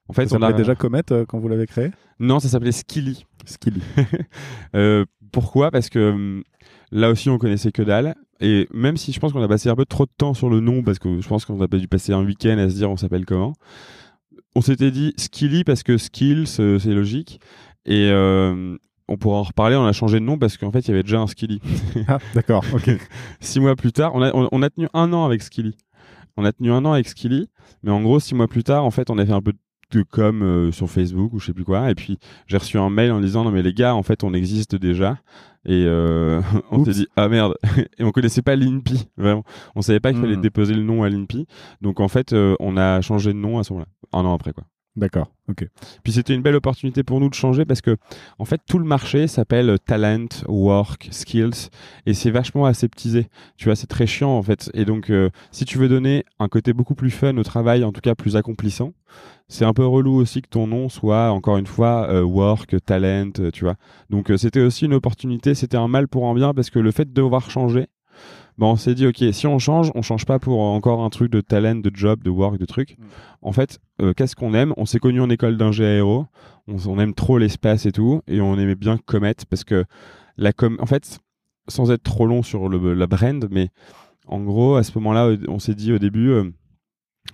en fait, Ça on a déjà Comet euh, quand vous l'avez créé? Non, ça s'appelait Skilly. Skilly. (laughs) Euh, pourquoi? Parce que hum, là aussi, on connaissait que dalle. Et même si je pense qu'on a passé un peu trop de temps sur le nom, parce que je pense qu'on a pas dû passer un week-end à se dire on s'appelle comment, on s'était dit Skilly parce que skills, euh, c'est logique. Et euh, on pourra en reparler, on a changé de nom parce qu'en fait, il y avait déjà un Skilly. Ah, d'accord, (laughs) ok. six mois plus tard, on a, on, on a tenu un an avec Skilly. On a tenu un an avec Skilly, mais en gros, six mois plus tard, en fait, on a fait un peu de com euh, sur Facebook ou je sais plus quoi. Et puis, j'ai reçu un mail en disant Non, mais les gars, en fait, on existe déjà. Et euh, (laughs) on s'est dit Ah merde (laughs) Et on connaissait pas l'INPI, vraiment. On savait pas qu'il fallait Hmm. déposer le nom à l'INPI. Donc, en fait, euh, on a changé de nom à ce moment-là, un an après, quoi. D'accord, ok. Puis c'était une belle opportunité pour nous de changer parce que en fait tout le marché s'appelle talent, work, skills et c'est vachement aseptisé. Tu vois, c'est très chiant en fait. Et donc euh, si tu veux donner un côté beaucoup plus fun au travail, en tout cas plus accomplissant, c'est un peu relou aussi que ton nom soit encore une fois euh, work, talent, euh, tu vois. Donc c'était aussi une opportunité, c'était un mal pour un bien parce que le fait de devoir changer On s'est dit, ok, si on change, on change pas pour encore un truc de talent, de job, de work, de truc. Mm. En fait, euh, qu'est-ce qu'on aime? On s'est connu en école d'ingé aéro. On, on aime trop l'espace et tout, et on aimait bien Comet parce que la com, en fait, sans être trop long sur le, la brand, mais en gros, à ce moment-là, euh, on s'est dit au début, euh,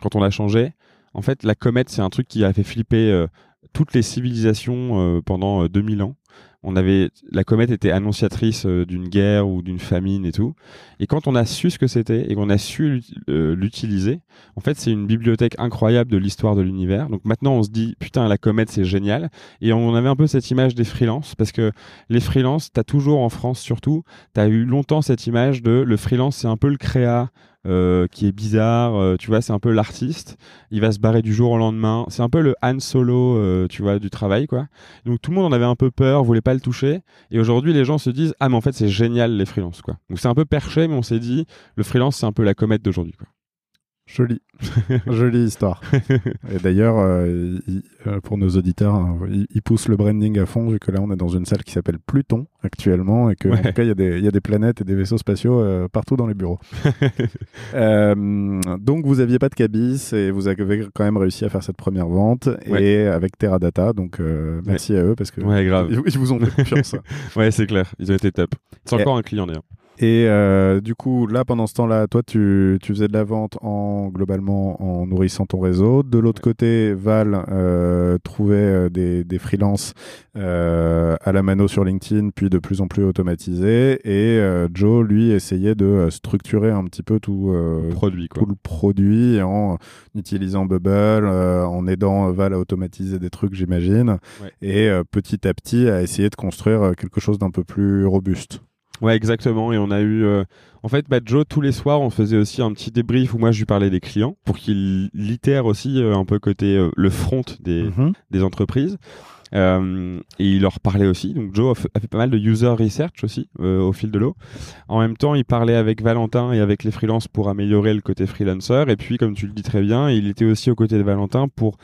quand on a changé, en fait, la comète, c'est un truc qui a fait flipper euh, toutes les civilisations euh, pendant euh, 2000 ans. On avait, la comète était annonciatrice euh, d'une guerre ou d'une famine et tout. Et quand on a su ce que c'était et qu'on a su euh, l'utiliser, en fait, c'est une bibliothèque incroyable de l'histoire de l'univers. Donc maintenant, on se dit, putain, la comète, c'est génial. Et on avait un peu cette image des freelances parce que les freelances, t'as toujours en France surtout, t'as eu longtemps cette image de le freelance, c'est un peu le créa. Euh, qui est bizarre, euh, tu vois, c'est un peu l'artiste, il va se barrer du jour au lendemain, c'est un peu le Han Solo, euh, tu vois, du travail, quoi. Donc tout le monde en avait un peu peur, voulait pas le toucher, et aujourd'hui les gens se disent, ah mais en fait c'est génial les freelances, quoi. Donc c'est un peu perché, mais on s'est dit, le freelance c'est un peu la comète d'aujourd'hui, quoi. Joli. (laughs) Jolie histoire. Et d'ailleurs, euh, euh, pour nos auditeurs, hein, ils poussent le branding à fond, vu que là, on est dans une salle qui s'appelle Pluton actuellement, et que en Ouais. tout cas, il y, a des- il y a des planètes et des vaisseaux spatiaux euh, partout dans les bureaux. (laughs) Euh, donc, vous aviez pas de cabis et vous avez quand même réussi à faire cette première vente Ouais. et avec Teradata. Donc, merci à eux parce que grave. ils, ils vous ont fait confiance. (laughs) Ouais, c'est clair, ils ont été top. C'est encore un client d'ailleurs. Et euh, du coup, là, pendant ce temps-là, toi, tu, tu faisais de la vente en globalement en nourrissant ton réseau. De l'autre côté, Val euh, trouvait euh, des, des freelances euh, à la mano sur LinkedIn, puis de plus en plus automatisés. Et Joe, lui, essayait de structurer un petit peu tout, Produit, quoi. tout le produit en utilisant Bubble, en aidant Val à automatiser des trucs, j'imagine. Ouais. Et petit à petit, à essayer de construire quelque chose d'un peu plus robuste. Ouais, exactement. Et on a eu. euh, En fait, bah, Joe, tous les soirs, on faisait aussi un petit débrief où moi je lui parlais des clients pour qu'il litère aussi euh, un peu côté euh, le front des, Mhm. des entreprises. Euh, et il leur parlait aussi. Donc Joe a fait, pas mal de user research aussi euh, au fil de l'eau. En même temps, il parlait avec Valentin et avec les freelances pour améliorer le côté freelancer. Et puis, comme tu le dis très bien, il était aussi aux côtés de Valentin pour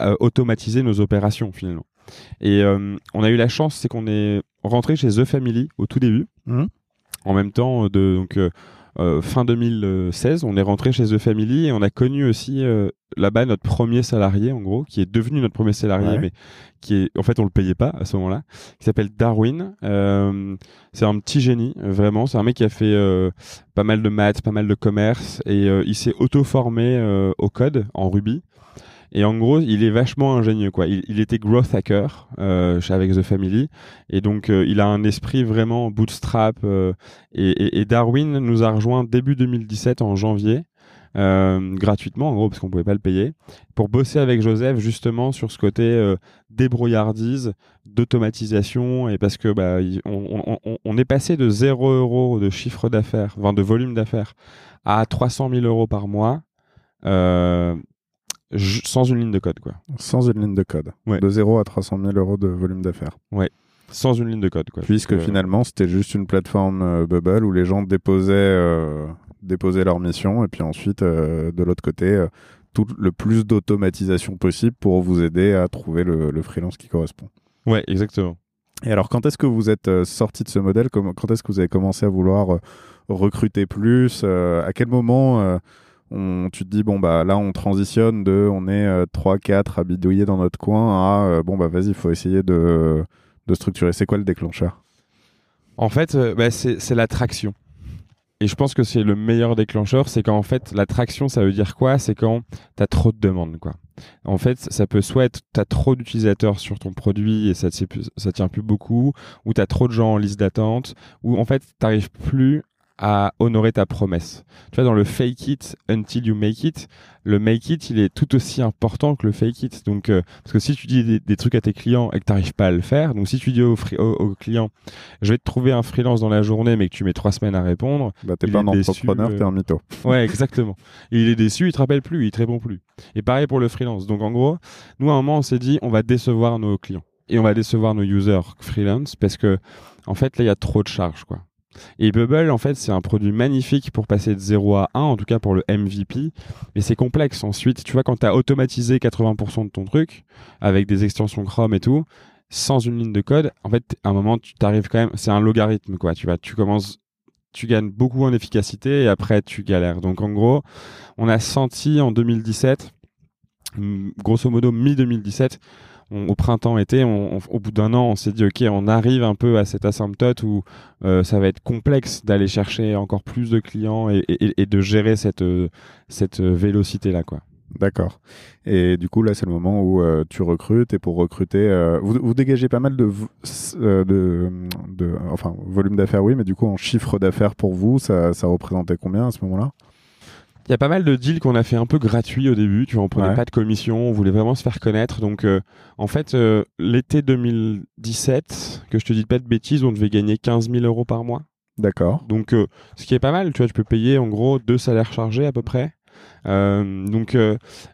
euh, automatiser nos opérations finalement. Et euh, on a eu la chance, c'est qu'on est rentré chez The Family au tout début. Mhm. En même temps, de, donc, euh, euh, fin 2016, on est rentré chez The Family et on a connu aussi euh, là-bas notre premier salarié, en gros, qui est devenu notre premier salarié, Ouais. mais qui est, en fait, on le payait pas à ce moment-là, qui s'appelle Darwin. Euh, c'est un petit génie, euh, vraiment. C'est un mec qui a fait euh, pas mal de maths, pas mal de commerce et euh, il s'est auto-formé euh, au code en Ruby. Et en gros, il est vachement ingénieux, quoi. Il, était growth hacker euh, avec The Family, et donc euh, il a un esprit vraiment bootstrap. euh, et, Darwin nous a rejoint début 2017 en janvier, euh, gratuitement en gros parce qu'on pouvait pas le payer, pour bosser avec Joseph justement sur ce côté débrouillardise, d'automatisation, et parce que bah, on, on- est passé de 0 euros de chiffre d'affaires, enfin de volume d'affaires, à 300 000 euros par mois. euh, sans une ligne de code quoi Sans une ligne de code. Ouais. De 0 à 300 000 euros de volume d'affaires. sans une ligne de code quoi Puisque euh, finalement, c'était juste une plateforme euh, Bubble où les gens déposaient, euh, déposaient leur mission et puis ensuite, euh, de l'autre côté, tout le plus d'automatisation possible pour vous aider à trouver le, le freelance qui correspond. ouais exactement Et alors, quand est-ce que vous êtes sorti de ce modèle? Quand est-ce que vous avez commencé à vouloir recruter plus? À quel moment on, tu te dis, bon, bah là, on transitionne de on est 3-4 à bidouiller dans notre coin à euh, bon, bah vas-y, il faut essayer de, de structurer. C'est quoi le déclencheur? En fait, euh, bah, c'est c'est la traction. Et je pense que c'est le meilleur déclencheur, c'est qu'en fait, la traction, ça veut dire quoi? C'est quand tu as trop de demandes. Quoi. En fait, ça peut soit être tu as trop d'utilisateurs sur ton produit et ça ça tient plus beaucoup, ou tu as trop de gens en liste d'attente, ou en fait, tu n'arrives plus à honorer ta promesse. Tu vois, dans le fake it until you make it, le make it, il est tout aussi important que le fake it. Donc, euh, parce que si tu dis des, trucs à tes clients et que tu n'arrives pas à le faire, donc si tu dis au, au, client, je vais te trouver un freelance dans la journée, mais que tu mets trois semaines à répondre, bah, t'es pas un entrepreneur, tu t'es un mytho. (laughs) Ouais, exactement. il est déçu, il te rappelle plus, il te répond plus. Et pareil pour le freelance. Donc, en gros, nous, à un moment, on s'est dit, on va décevoir nos clients et on va décevoir nos users freelance parce que, en fait, là, il y a trop de charges, quoi. Et Bubble, en fait, c'est un produit magnifique pour passer de 0 à 1, en tout cas pour le MVP. Mais c'est complexe. Ensuite, tu vois, quand tu as automatisé 80% de ton truc, avec des extensions Chrome et tout, sans une ligne de code, en fait, à un moment, tu t'arrives quand même. C'est un logarithme, quoi. Tu vas, tu commences. Tu gagnes beaucoup en efficacité et après tu galères. Donc en gros, on a senti en 2017, grosso modo mi-2017, au printemps-été, au bout d'un an, on s'est dit, OK, on arrive un peu à cette asymptote où euh, ça va être complexe d'aller chercher encore plus de clients et, de gérer cette, euh, cette vélocité-là. quoi. D'accord. Et du coup, là, c'est le moment où euh, tu recrutes. Et pour recruter, vous, dégagez pas mal de, de, de, enfin, volume d'affaires, oui, mais du coup, en chiffre d'affaires pour vous, ça, ça représentait combien à ce moment-là? Il y a pas mal de deals qu'on a fait un peu gratuits au début. Tu vois, on prenait pas de commission, on voulait vraiment se faire connaître. Donc, euh, en fait, euh, l'été 2017, que je te dis pas de bêtises, on devait gagner 15 000 euros par mois. D'accord. Donc, euh, ce qui est pas mal, tu vois, tu peux payer en gros deux salaires chargés à peu près. donc,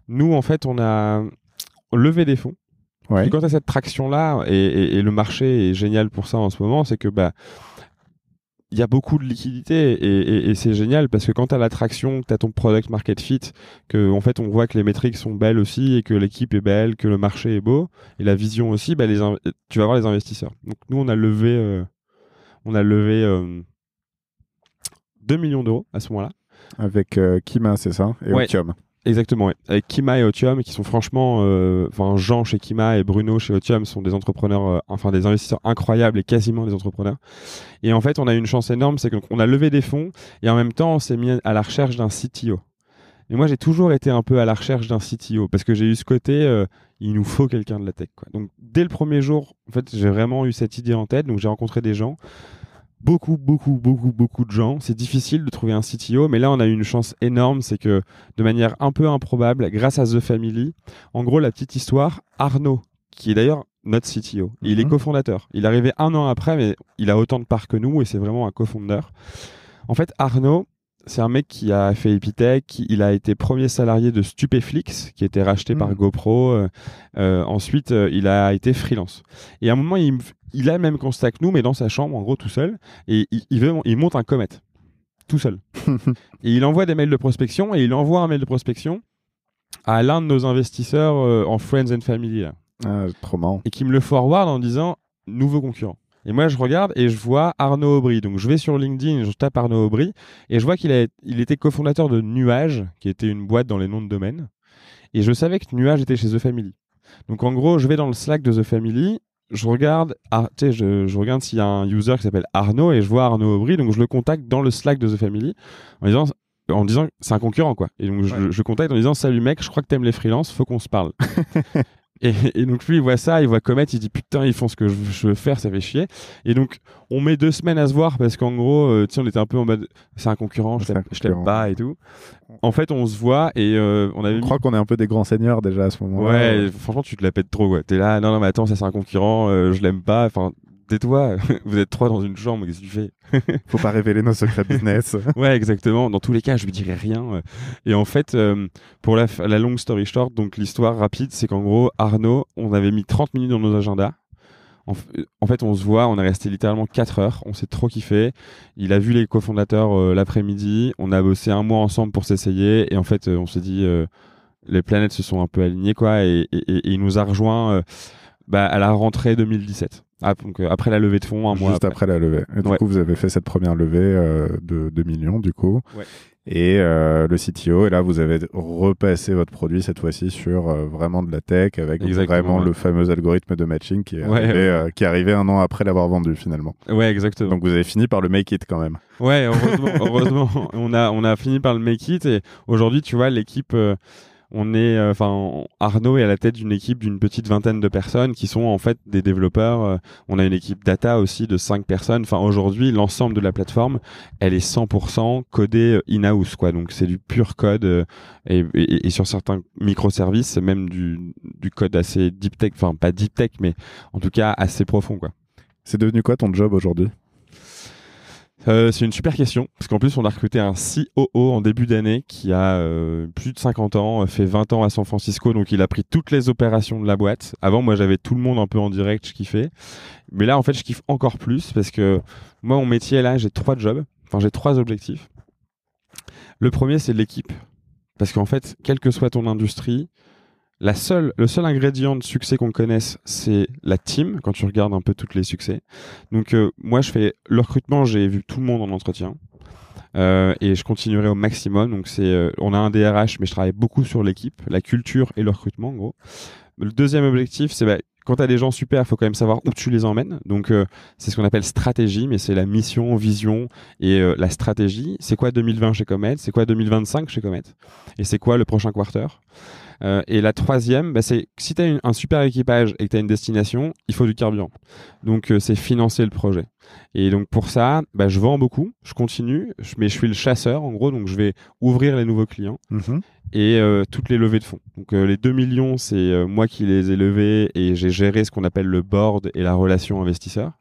nous, en fait, on a levé des fonds. Ouais. Et quand tu as cette traction-là, et, et, le marché est génial pour ça en ce moment, c'est que bah, il y a beaucoup de liquidité et, c'est génial parce que quand tu as l'attraction, que tu as ton product market fit, que en fait on voit que les métriques sont belles aussi et que l'équipe est belle, que le marché est beau et la vision aussi, bah, les tu vas voir les investisseurs. Donc nous on a levé, euh, on a levé 2 euh, millions d'euros à ce moment-là. Avec euh, Kima, c'est ça Et Otium. Exactement, avec Kima et Otium, qui sont franchement, euh, enfin Jean chez Kima et Bruno chez Otium sont des entrepreneurs, euh, enfin des investisseurs incroyables et quasiment des entrepreneurs. Et en fait, on a eu une chance énorme, c'est qu'on a levé des fonds et en même temps, on s'est mis à la recherche d'un CTO. Et moi, j'ai toujours été un peu à la recherche d'un CTO parce que j'ai eu ce côté, euh, il nous faut quelqu'un de la tech. Donc, dès le premier jour, en fait, j'ai vraiment eu cette idée en tête. Donc, j'ai rencontré des gens beaucoup, beaucoup, beaucoup, beaucoup de gens. C'est difficile de trouver un CTO, mais là, on a eu une chance énorme. C'est que, de manière un peu improbable, grâce à The Family, en gros, la petite histoire, Arnaud, qui est d'ailleurs notre CTO, il est mhm. cofondateur. Il est arrivé un an après, mais il a autant de parts que nous et c'est vraiment un cofondeur. En fait, Arnaud, c'est un mec qui a fait Epitech, il a été premier salarié de Stupeflix, qui a été racheté par mhm. GoPro. Euh, euh, ensuite, euh, il a été freelance. Et à un moment, il, il a le même constat que nous, mais dans sa chambre, en gros, tout seul. Et il, veut, il monte un comète, tout seul. (laughs) et il envoie des mails de prospection, et il envoie un mail de prospection à l'un de nos investisseurs euh, en Friends and Family. Ah, trop marrant. Et qui me le forward en disant nouveau concurrent. Et moi, je regarde et je vois Arnaud Aubry. Donc, je vais sur LinkedIn, je tape Arnaud Aubry et je vois qu'il il était cofondateur de Nuage, qui était une boîte dans les noms de domaine. Et je savais que Nuage était chez The Family. Donc, en gros, je vais dans le Slack de The Family je regarde, ah, je, je, regarde s'il y a un user qui s'appelle Arnaud et je vois Arnaud Aubry, donc je le contacte dans le Slack de The Family en disant, en disant c'est un concurrent quoi. Et donc je, je, contacte en disant salut mec, je crois que t'aimes les freelances, faut qu'on se parle. (laughs) Et, donc lui, il voit ça, il voit Comet, il dit putain, ils font ce que je, veux faire, ça fait chier. Et donc on met deux semaines à se voir parce qu'en gros, euh, tu sais, on était un peu en mode c'est un concurrent, je t'aime pas et tout. En fait, on se voit et euh, on avait. Je crois qu'on est un peu des grands seigneurs déjà à ce moment-là. Ouais, franchement, tu te la pètes trop. Ouais. T'es là, non, non, mais attends, ça c'est un concurrent, euh, je l'aime pas. Enfin, tais-toi, (laughs) vous êtes trois dans une chambre, qu'est-ce que tu fais (laughs) Faut pas révéler nos secrets (laughs) business. ouais, exactement. Dans tous les cas, je lui dirai rien. Et en fait, euh, pour la, la longue story short, donc l'histoire rapide, c'est qu'en gros, Arnaud, on avait mis 30 minutes dans nos agendas. En, fait, on se voit, on est resté littéralement 4 heures, on s'est trop kiffé. Il a vu les cofondateurs euh, l'après-midi, on a bossé un mois ensemble pour s'essayer, et en fait, euh, on s'est dit, les planètes se sont un peu alignées, quoi, et, il nous a rejoint bah, à la rentrée 2017. Ah, donc, euh, après la levée de fonds, un mois. Juste après. la levée. Et du coup, vous avez fait cette première levée euh, de 2 millions, du coup. Ouais. Et euh, le CTO, et là, vous avez repassé votre produit cette fois-ci sur vraiment de la tech avec vraiment le fameux algorithme de matching qui est, arrivé, qui est arrivé un an après l'avoir vendu finalement. Ouais, exactement. Donc vous avez fini par le make it quand même. Ouais, heureusement, heureusement (laughs) on, a, on a fini par le make it et aujourd'hui, tu vois, l'équipe on est, euh, enfin, Arnaud est à la tête d'une équipe d'une petite vingtaine de personnes qui sont en fait des développeurs. Euh, on a une équipe data aussi de cinq personnes. Enfin, aujourd'hui, l'ensemble de la plateforme, elle est 100% codée euh, in-house, quoi. Donc, c'est du pur code et, sur certains microservices, même du, du code assez deep tech. Enfin, pas deep tech, mais en tout cas assez profond, quoi. C'est devenu quoi ton job aujourd'hui? Euh, c'est une super question, parce qu'en plus on a recruté un COO en début d'année qui a euh, plus de 50 ans, fait 20 ans à San Francisco, donc il a pris toutes les opérations de la boîte. Avant moi j'avais tout le monde un peu en direct, je kiffais. Mais là en fait je kiffe encore plus, parce que moi mon métier là j'ai trois jobs, enfin j'ai trois objectifs. Le premier c'est l'équipe, parce qu'en fait quelle que soit ton industrie, la seule, le seul ingrédient de succès qu'on connaisse, c'est la team, quand tu regardes un peu tous les succès. Donc euh, moi, je fais le recrutement, j'ai vu tout le monde en entretien. Euh, et je continuerai au maximum. Donc c'est, euh, on a un DRH, mais je travaille beaucoup sur l'équipe, la culture et le recrutement, en gros. Le deuxième objectif, c'est bah, quand tu as des gens super, il faut quand même savoir où tu les emmènes. Donc, c'est ce qu'on appelle stratégie, mais c'est la mission, vision et la stratégie. C'est quoi 2020 chez Comet? C'est quoi 2025 chez Comet? Et c'est quoi le prochain quarter? Euh, et la troisième, bah, c'est si tu as un super équipage et que tu as une destination, il faut du carburant. Donc euh, c'est financer le projet. Et donc pour ça, bah, je vends beaucoup, je continue, mais je suis le chasseur en gros, donc je vais ouvrir les nouveaux clients. Mhm. Et euh, toutes les levées de fonds. Donc les 2 millions, c'est moi qui les ai levés et j'ai géré ce qu'on appelle le board et la relation investisseur.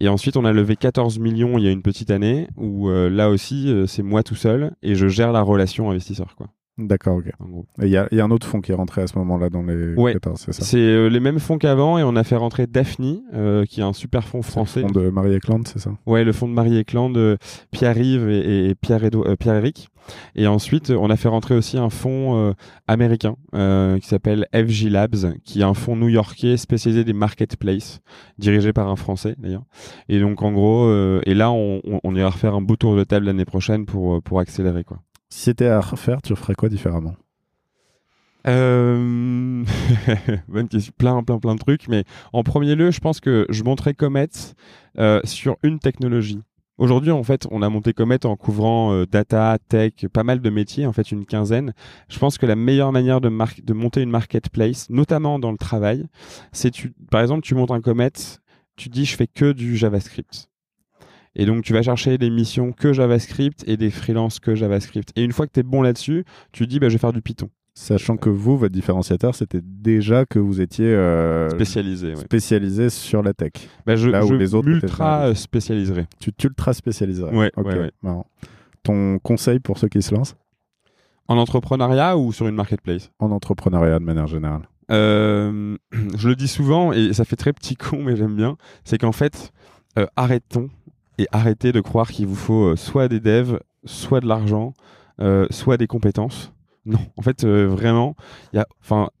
Et ensuite, on a levé 14 millions il y a une petite année où là aussi, c'est moi tout seul et je gère la relation investisseur. Quoi. D'accord, ok. Il y, a un autre fonds qui est rentré à ce moment-là dans les ouais, c'est ça? C'est euh, les mêmes fonds qu'avant et on a fait rentrer Daphne, euh, qui est un super fonds français. Le fonds de Marie Eklund, c'est ça? Ouais, le fonds de Marie Eklund, euh, Pierre-Yves et, Pierre, Pierre-Éric. Et ensuite, on a fait rentrer aussi un fonds américain qui s'appelle FG Labs, qui est un fonds new-yorkais spécialisé des marketplaces, dirigé par un Français d'ailleurs. Et donc, en gros, et là, on, on, ira refaire un beau tour de table l'année prochaine pour, pour accélérer. quoi. Si c'était à refaire, tu ferais quoi différemment? Euh... (laughs) Bonne question. Plein, plein, plein de trucs. Mais en premier lieu, je pense que je monterais Comet euh, sur une technologie. Aujourd'hui, en fait, on a monté Comet en couvrant euh, data, tech, pas mal de métiers, en fait, une quinzaine. Je pense que la meilleure manière de, de monter une marketplace, notamment dans le travail, c'est tu, par exemple, tu montes un Comet, tu dis je fais que du JavaScript. Et donc, tu vas chercher des missions que JavaScript et des freelances que JavaScript. Et une fois que tu es bon là-dessus, tu dis, bah, je vais faire du Python. Sachant que vous, votre différenciateur, c'était déjà que vous étiez euh, spécialisé, spécialisé sur la tech. Bah, je, là où les autres ultra spécialiserais. Tu ultra spécialiserais. Ouais, Ton conseil pour ceux qui se lancent? En entrepreneuriat ou sur une marketplace? En entrepreneuriat de manière générale. Euh, (clears throat) je le dis souvent et ça fait très petit con, mais j'aime bien. C'est qu'en fait, euh, arrêtons et arrêtez de croire qu'il vous faut euh, soit des devs, soit de l'argent, euh, soit des compétences. Non, en fait, euh, vraiment, y a,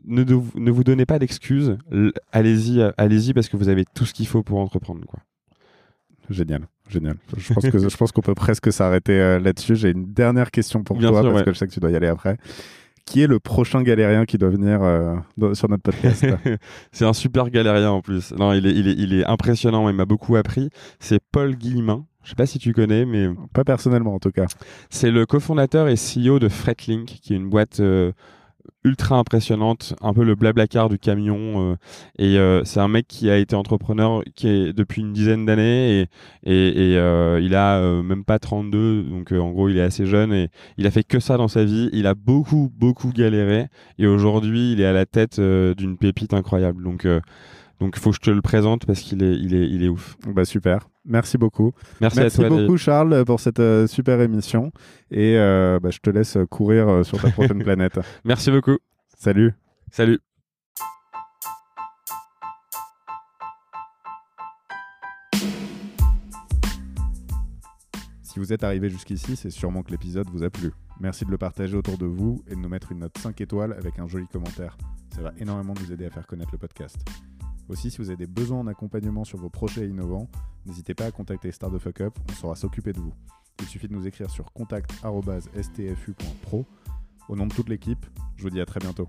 ne, ne vous donnez pas d'excuses. Allez-y, allez-y parce que vous avez tout ce qu'il faut pour entreprendre. Quoi. Génial, génial. Je pense que je pense qu'on peut presque s'arrêter là-dessus. J'ai une dernière question pour toi parce que je sais que tu dois y aller après qui est le prochain galérien qui doit venir euh, sur notre podcast (laughs) C'est un super galérien en plus. Non, il est, il est, il est impressionnant, il m'a beaucoup appris. C'est Paul Guillemin. Je sais pas si tu connais, mais... Pas personnellement en tout cas. C'est le cofondateur et CEO de Fretlink, qui est une boîte euh, ultra impressionnante, un peu le blablacar du camion. Euh, et euh, c'est un mec qui a été entrepreneur qui est depuis une dizaine d'années et, et, euh, il a même pas 32, donc en gros il est assez jeune et il a fait que ça dans sa vie. Il a beaucoup beaucoup galéré et aujourd'hui il est à la tête d'une pépite incroyable. Donc donc il faut que je te le présente parce qu'il est, il est, il est ouf. Bah super. Merci beaucoup. Merci, à toi. beaucoup Charles pour cette euh, super émission et euh, bah, je te laisse courir euh, sur ta prochaine (laughs) planète. Merci beaucoup. Salut. Salut. Si vous êtes arrivé jusqu'ici, c'est sûrement que l'épisode vous a plu. Merci de le partager autour de vous et de nous mettre une note 5 étoiles avec un joli commentaire. Ça va énormément nous aider à faire connaître le podcast. Aussi, si vous avez des besoins en accompagnement sur vos projets innovants, n'hésitez pas à contacter Star the Fuck Up, on saura s'occuper de vous. Il suffit de nous écrire sur contact.stfu.pro. Au nom de toute l'équipe, je vous dis à très bientôt.